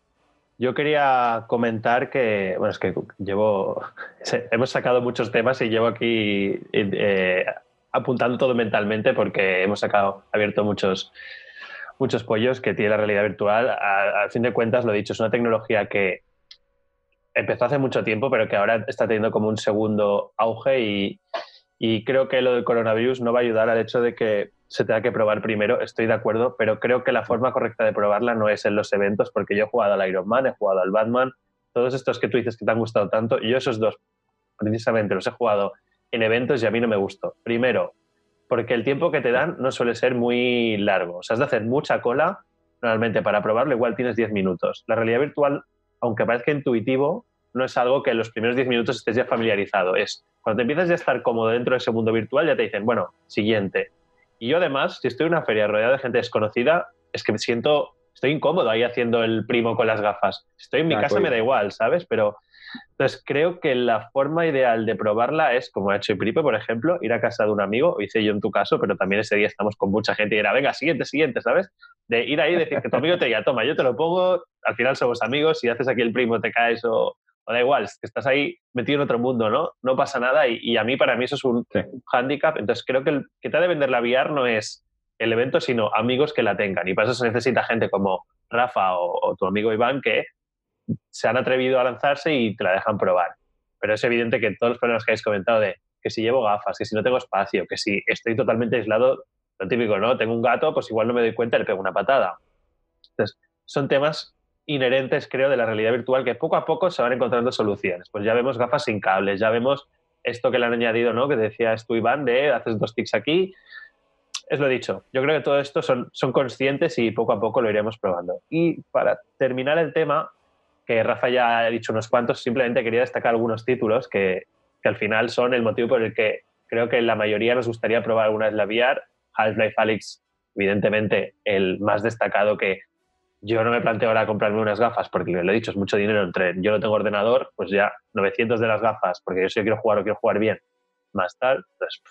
Yo quería comentar que, bueno, es que llevo, hemos sacado muchos temas y llevo aquí eh, apuntando todo mentalmente porque hemos sacado, abierto muchos, muchos pollos que tiene la realidad virtual. Al fin de cuentas, lo he dicho, es una tecnología que empezó hace mucho tiempo, pero que ahora está teniendo como un segundo auge y, y creo que lo del coronavirus no va a ayudar al hecho de que se tenga que probar primero, estoy de acuerdo, pero creo que la forma correcta de probarla no es en los eventos, porque yo he jugado al Iron Man, he jugado al Batman, todos estos que tú dices que te han gustado tanto, yo esos dos precisamente los he jugado en eventos y a mí no me gustó. Primero, porque el tiempo que te dan no suele ser muy largo, o sea, has de hacer mucha cola, normalmente para probarlo igual tienes 10 minutos. La realidad virtual, aunque parezca intuitivo, no es algo que en los primeros 10 minutos estés ya familiarizado, es cuando te empiezas ya a estar cómodo dentro de ese mundo virtual, ya te dicen, bueno, siguiente y yo además, si estoy en una feria rodeada de gente desconocida, es que me siento, estoy incómodo ahí haciendo el primo con las gafas. Si estoy en mi casa me da igual, ¿sabes? Pero entonces creo que la forma ideal de probarla es, como ha hecho Pripe, por ejemplo, ir a casa de un amigo, o hice yo en tu caso, pero también ese día estamos con mucha gente y era, venga, siguiente, siguiente, ¿sabes? De ir ahí y decir que tu amigo te diga, toma, yo te lo pongo, al final somos amigos, si haces aquí el primo te caes o, o da igual, que estás ahí metido en otro mundo, ¿no? No pasa nada y, a mí, para mí, eso es un, hándicap. Entonces, creo que el que te ha de vender la VR no es el evento, sino amigos que la tengan. Y para eso se necesita gente como Rafa o, tu amigo Iván que se han atrevido a lanzarse y te la dejan probar. Pero es evidente que todos los problemas que habéis comentado de que si llevo gafas, que si no tengo espacio, que si estoy totalmente aislado, lo típico, ¿no? Tengo un gato, pues igual no me doy cuenta le pego una patada. Entonces, son temas inherentes, creo, de la realidad virtual que poco a poco se van encontrando soluciones. Pues ya vemos gafas sin cables, ya vemos esto que le han añadido, ¿no? Que decías tú, Iván, de haces dos tics aquí. Es lo dicho. Yo creo que todo esto son, son conscientes y poco a poco lo iremos probando. Y para terminar el tema, que Rafa ya ha dicho unos cuantos, simplemente quería destacar algunos títulos que, al final son el motivo por el que creo que la mayoría nos gustaría probar alguna vez la VR. Half-Life Alyx, evidentemente, el más destacado que yo no me planteo ahora comprarme unas gafas porque lo he dicho, es mucho dinero entre yo no tengo ordenador, pues ya 900 de las gafas, porque yo si quiero jugar o quiero jugar bien, más tal. Pues,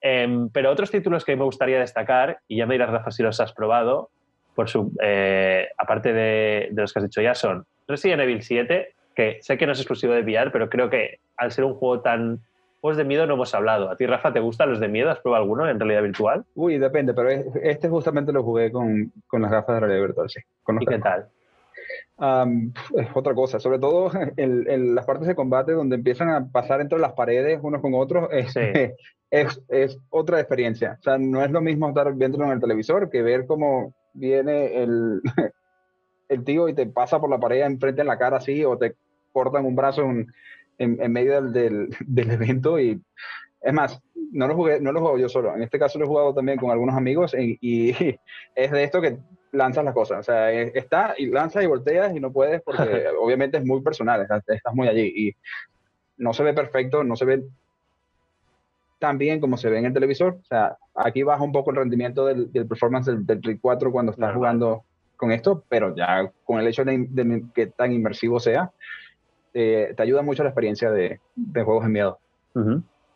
em, pero otros títulos que me gustaría destacar, y ya me dirás, Rafa, si los has probado, por su, eh, aparte de, de, los que has dicho ya, son Resident Evil 7, que sé que no es exclusivo de VR, pero creo que al ser un juego tan Juegos de miedo no hemos hablado. ¿A ti, Rafa, te gustan los de miedo? ¿Has probado alguno en realidad virtual? Uy, depende, pero este justamente lo jugué con, con las gafas de realidad virtual, sí. ¿Y qué tal? es otra cosa, sobre todo en, las partes de combate donde empiezan a pasar entre las paredes unos con otros, es, es, es, otra experiencia. O sea, no es lo mismo estar viéndolo en el televisor que ver cómo viene el, el tío y te pasa por la pared enfrente en la cara así o te cortan un brazo, en, medio del, del, evento y es más, no lo, jugué, no lo juego yo solo, en este caso lo he jugado también con algunos amigos y, es de esto que lanzas las cosas, o sea, está y lanzas y volteas y no puedes porque obviamente es muy personal, estás, muy allí y no se ve perfecto, no se ve tan bien como se ve en el televisor, o sea, aquí baja un poco el rendimiento del, performance del, del 4 cuando estás jugando con esto, pero ya con el hecho de, de que tan inmersivo sea, te, ayuda mucho la experiencia de, juegos de miedo.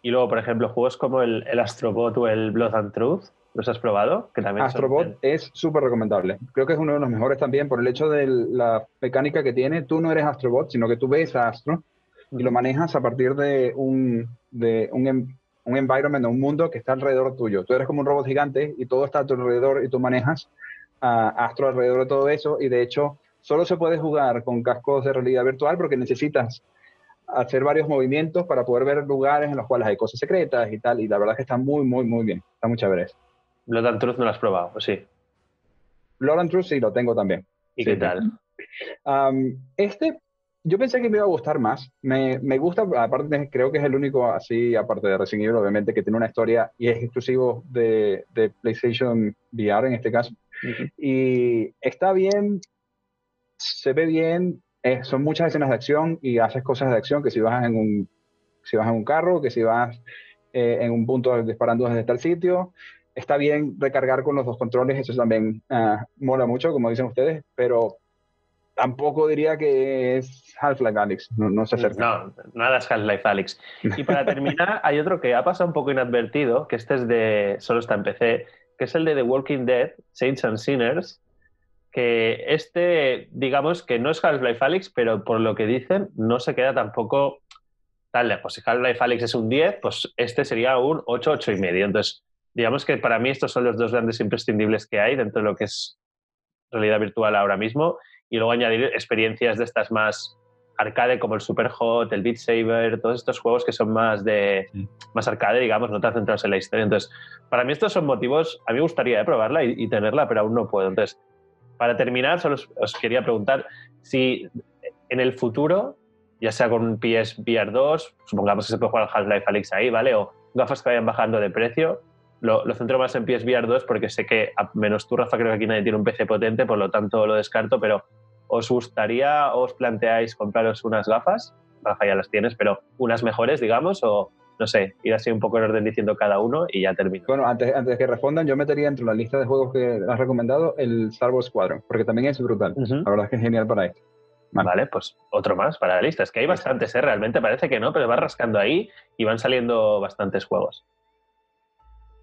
Y luego, por ejemplo, juegos como el, el, Astrobot o el Blood and Truth, ¿los has probado? Que también Astrobot es súper recomendable. Creo que es uno de los mejores también por el hecho de la mecánica que tiene. Tú no eres Astrobot, sino que tú ves a Astro y lo manejas a partir de un, de un, un environment, un mundo que está alrededor tuyo. Tú eres como un robot gigante y todo está a tu alrededor y tú manejas a Astro alrededor de todo eso y de hecho solo se puede jugar con cascos de realidad virtual porque necesitas hacer varios movimientos para poder ver lugares en los cuales hay cosas secretas y tal. Y la verdad es que está muy, muy, muy bien. Está muy chévere. Blood and Truth no lo has probado, ¿o sí? Blood and Truth sí, lo tengo también. ¿Y qué tal? este, yo pensé que me iba a gustar más. Me, me, gusta, aparte creo que es el único así, aparte de Resident Evil, obviamente, que tiene una historia y es exclusivo de, de PlayStation VR en este caso. Y está bien, se ve bien, eh, son muchas escenas de acción y haces cosas de acción que si vas en un, si vas en un carro, que si vas eh, en un punto disparando desde tal sitio. Está bien recargar con los dos controles, eso también ah, mola mucho, como dicen ustedes, pero tampoco diría que es Half-Life Alyx, no, no se acerca. No, nada es Half-Life Alyx. Y para terminar, hay otro que ha pasado un poco inadvertido, que este es de, solo está en PC, que es el de The Walking Dead, Saints and Sinners, que este, digamos que no es Half-Life Alyx, pero por lo que dicen, no se queda tampoco tan lejos. Si Half-Life Alyx es un 10, pues este sería un 8, 8 y medio. Entonces, digamos que para mí estos son los dos grandes imprescindibles que hay dentro de lo que es realidad virtual ahora mismo. Y luego añadir experiencias de estas más arcade como el Super Hot, el Beat Saber, todos estos juegos que son más de más arcade, digamos, no tan centrados en la historia. Entonces, para mí estos son motivos, a mí me gustaría eh, probarla y, tenerla, pero aún no puedo. Entonces, para terminar, solo os, quería preguntar si en el futuro, ya sea con un PSVR 2, supongamos que se puede jugar al Half-Life Alyx ahí, ¿vale? O gafas que vayan bajando de precio, lo, lo, centro más en PSVR 2 porque sé que, menos tú, Rafa, creo que aquí nadie tiene un PC potente, por lo tanto lo descarto, pero ¿Os gustaría o os planteáis compraros unas gafas? Rafa ya las tienes, pero unas mejores, digamos, o no sé, ir así un poco en orden diciendo cada uno y ya termino. Bueno, antes, antes de que respondan, yo metería entre la lista de juegos que has recomendado el Star Wars Squadron, porque también es brutal. La verdad es que es genial para esto. Vale. pues otro más para la lista. Es que hay bastantes, ¿eh? realmente parece que no, pero va rascando ahí y van saliendo bastantes juegos.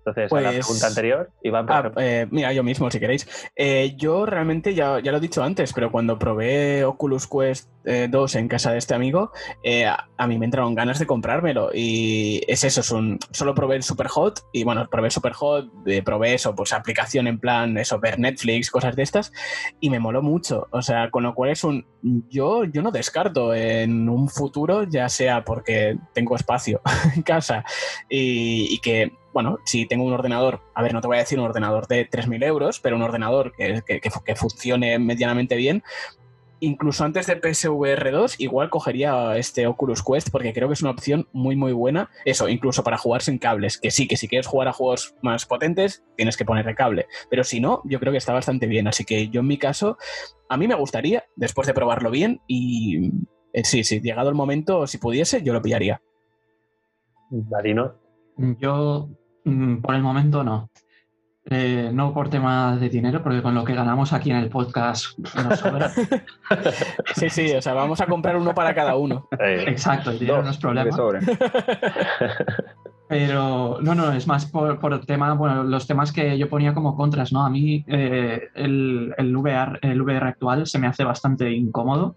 Entonces, a la pues, pregunta anterior, Iván. Ah, eh, mira, yo mismo, si queréis. Eh, yo realmente, ya, ya, lo he dicho antes, pero cuando probé Oculus Quest 2 eh, en casa de este amigo, a, mí me entraron ganas de comprármelo. Y es eso, es un, solo probé el Super Hot y bueno, probé Super Hot, probé eso, pues aplicación en plan, eso, ver Netflix, cosas de estas, y me moló mucho. O sea, con lo cual es un. Yo, yo no descarto en un futuro, ya sea porque tengo espacio en casa y, y que bueno, si tengo un ordenador, a ver, no te voy a decir un ordenador de 3.000 euros, pero un ordenador que, que, funcione medianamente bien, incluso antes de PSVR 2, igual cogería este Oculus Quest porque creo que es una opción muy, muy buena. Eso, incluso para jugar sin cables. Que sí, que si quieres jugar a juegos más potentes, tienes que ponerle cable. Pero si no, yo creo que está bastante bien. Así que yo en mi caso, a mí me gustaría, después de probarlo bien, y eh, sí, sí, llegado el momento, si pudiese, yo lo pillaría. Marino. Yo por el momento no. Eh, no por tema de dinero, porque con lo que ganamos aquí en el podcast nos sobra. sí, sí, o sea, vamos a comprar uno para cada uno. Exacto, el dinero no es problema. Pero no, no, es más por, por tema, bueno, los temas que yo ponía como contras, ¿no? A mí eh, el, el, VR, el VR actual se me hace bastante incómodo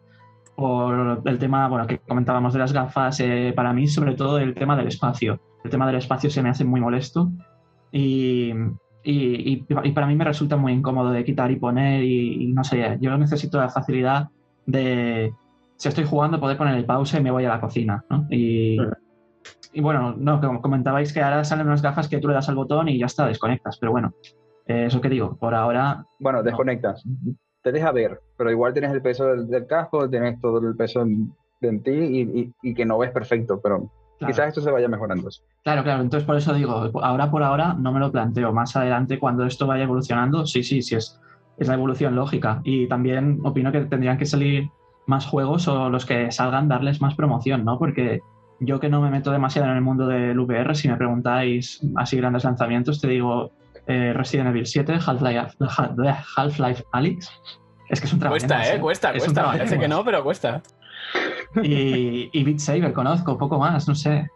por el tema, bueno, que comentábamos de las gafas, eh, para mí sobre todo el tema del espacio el tema del espacio se me hace muy molesto y, y, para mí me resulta muy incómodo de quitar y poner y, no sé, yo necesito la facilidad de, si estoy jugando, poder poner el pausa y me voy a la cocina. ¿no? Y, y, bueno, no, como comentabais que ahora salen unas gafas que tú le das al botón y ya está, desconectas, pero bueno, eh, eso que digo, por ahora... Bueno, desconectas. Te deja ver, pero igual tienes el peso del, casco, tienes todo el peso en, en ti y, y, que no ves perfecto, pero Quizás esto se vaya mejorando. Claro, claro. Entonces, por eso digo, ahora por ahora no me lo planteo. Más adelante, cuando esto vaya evolucionando, sí, sí, sí, es, es la evolución lógica. Y también opino que tendrían que salir más juegos o los que salgan darles más promoción, ¿no? Porque yo que no me meto demasiado en el mundo del VR, si me preguntáis así grandes lanzamientos, te digo eh, Resident Evil 7, Half-Life Half Alyx. Es que es un trabajo. Cuesta, ¿eh? Cuesta, cuesta. Parece que no, pero cuesta. Y, y Beat Saber conozco, poco más, no sé.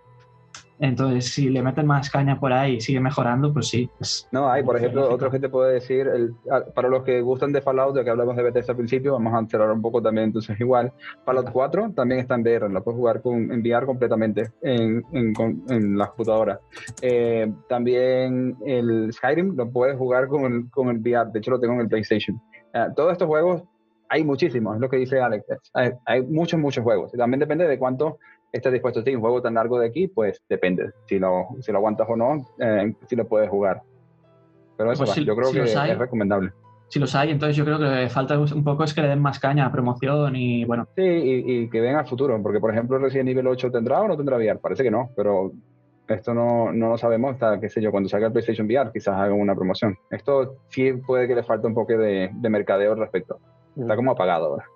Entonces, si le meten más caña por ahí y sigue mejorando, pues sí. Pues, no, hay, por ejemplo, otro que te puede decir, el, para los que gustan de Fallout, ya que hablamos de Bethesda al principio, vamos a cerrar un poco también, entonces igual. Fallout 4 también está en VR, lo puedes jugar con enviar completamente en, en, en la computadora. Eh, también el Skyrim lo puedes jugar con el, con el VR, de hecho lo tengo en el PlayStation. Eh, todos estos juegos hay muchísimos, es lo que dice Alex. Hay, muchos, muchos juegos. También depende de cuánto estés dispuesto a ti. Un juego tan largo de aquí, pues depende. Si lo, si lo aguantas o no, eh, si lo puedes jugar. Pero eso, pues yo creo que es recomendable. Si los hay, entonces yo creo que falta un poco es que le den más caña a promoción y bueno. Sí, y, que venga al futuro, porque por ejemplo, recién nivel 8 tendrá o no tendrá VR. Parece que no, pero esto no, no, lo sabemos hasta, qué sé yo, cuando salga el PlayStation VR, quizás hagan una promoción. Esto sí puede que le falte un poco de, de mercadeo al respecto. Está como apagado ahora.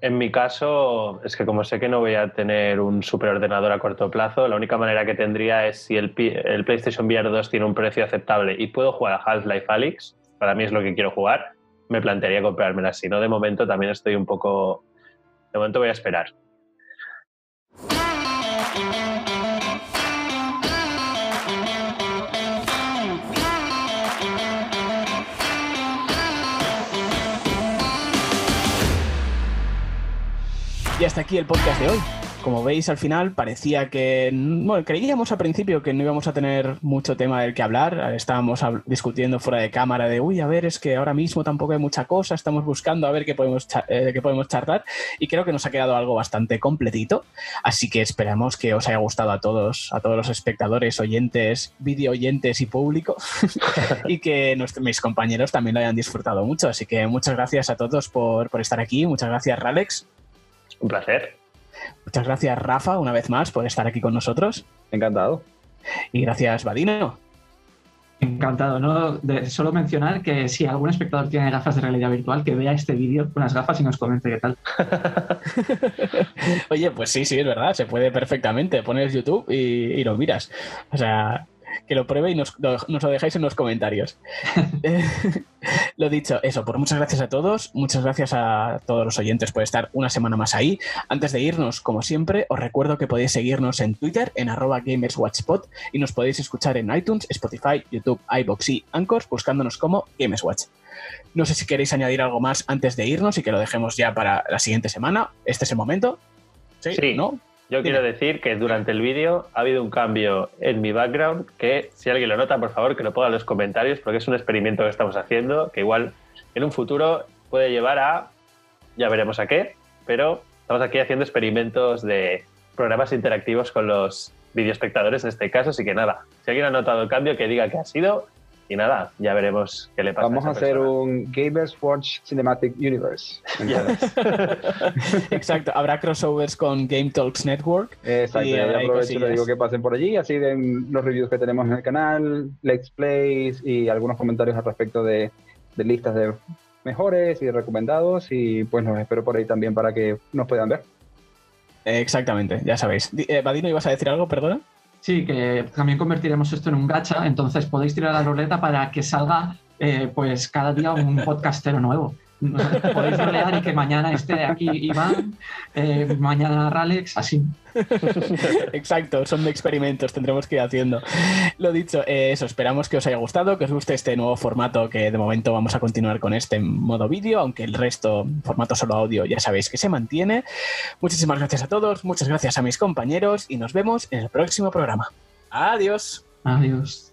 En mi caso, es que como sé que no voy a tener un superordenador a corto plazo, la única manera que tendría es si el, el PlayStation VR 2 tiene un precio aceptable y puedo jugar a Half-Life Alyx, para mí es lo que quiero jugar, me plantearía comprármela. Si no, de momento también estoy un poco... De momento voy a esperar. Y hasta aquí el podcast de hoy. Como veis, al final parecía que. Bueno, creíamos al principio que no íbamos a tener mucho tema del que hablar. Estábamos discutiendo fuera de cámara de, uy, a ver, es que ahora mismo tampoco hay mucha cosa. Estamos buscando a ver qué podemos, eh, qué podemos charlar. Y creo que nos ha quedado algo bastante completito. Así que esperamos que os haya gustado a todos, a todos los espectadores, oyentes, video oyentes y público. y que mis compañeros también lo hayan disfrutado mucho. Así que muchas gracias a todos por, por estar aquí. Muchas gracias, Ralex. Un placer. Muchas gracias, Rafa, una vez más, por estar aquí con nosotros. Encantado. Y gracias, Vadino. Encantado, ¿no? De solo mencionar que si algún espectador tiene gafas de realidad virtual, que vea este vídeo con las gafas y nos comente qué tal. Oye, pues sí, sí, es verdad, se puede perfectamente. Pones YouTube y, y lo miras. O sea, que lo pruebe y nos, nos lo dejáis en los comentarios. Eh, lo dicho, eso, por muchas gracias a todos, muchas gracias a todos los oyentes por estar una semana más ahí. Antes de irnos, como siempre, os recuerdo que podéis seguirnos en Twitter, en arroba gamerswatchpod, y nos podéis escuchar en iTunes, Spotify, YouTube, iBox y Anchors, buscándonos como Gamerswatch. No sé si queréis añadir algo más antes de irnos y que lo dejemos ya para la siguiente semana. Este es el momento. Sí, sí. ¿no? Yo quiero decir que durante el vídeo ha habido un cambio en mi background que si alguien lo nota, por favor, que lo ponga en los comentarios porque es un experimento que estamos haciendo que igual en un futuro puede llevar a, ya veremos a qué, pero estamos aquí haciendo experimentos de programas interactivos con los videoespectadores en este caso, así que nada, si alguien ha notado el cambio, que diga que ha sido y nada, ya veremos qué le pasa. Vamos a, hacer un Gamers Watch Cinematic Universe. Exacto, habrá crossovers con Game Talks Network. Exacto, y, aprovecho y le digo que pasen por allí, así ven los reviews que tenemos en el canal, let's plays y algunos comentarios al respecto de, listas de mejores y recomendados y pues nos espero por ahí también para que nos puedan ver. Exactamente, ya sabéis. Eh, Vadino, ¿ibas a decir algo? Perdona. Sí, que también convertiremos esto en un gacha, entonces podéis tirar la ruleta para que salga eh, pues cada día un podcastero nuevo. Podéis rolear y que mañana esté aquí Iván, eh, mañana Ralex, así. Exacto, son experimentos, tendremos que ir haciendo. Lo dicho, eh, eso, esperamos que os haya gustado, que os guste este nuevo formato que de momento vamos a continuar con este modo vídeo, aunque el resto, formato solo audio, ya sabéis que se mantiene. Muchísimas gracias a todos, muchas gracias a mis compañeros y nos vemos en el próximo programa. Adiós. Adiós.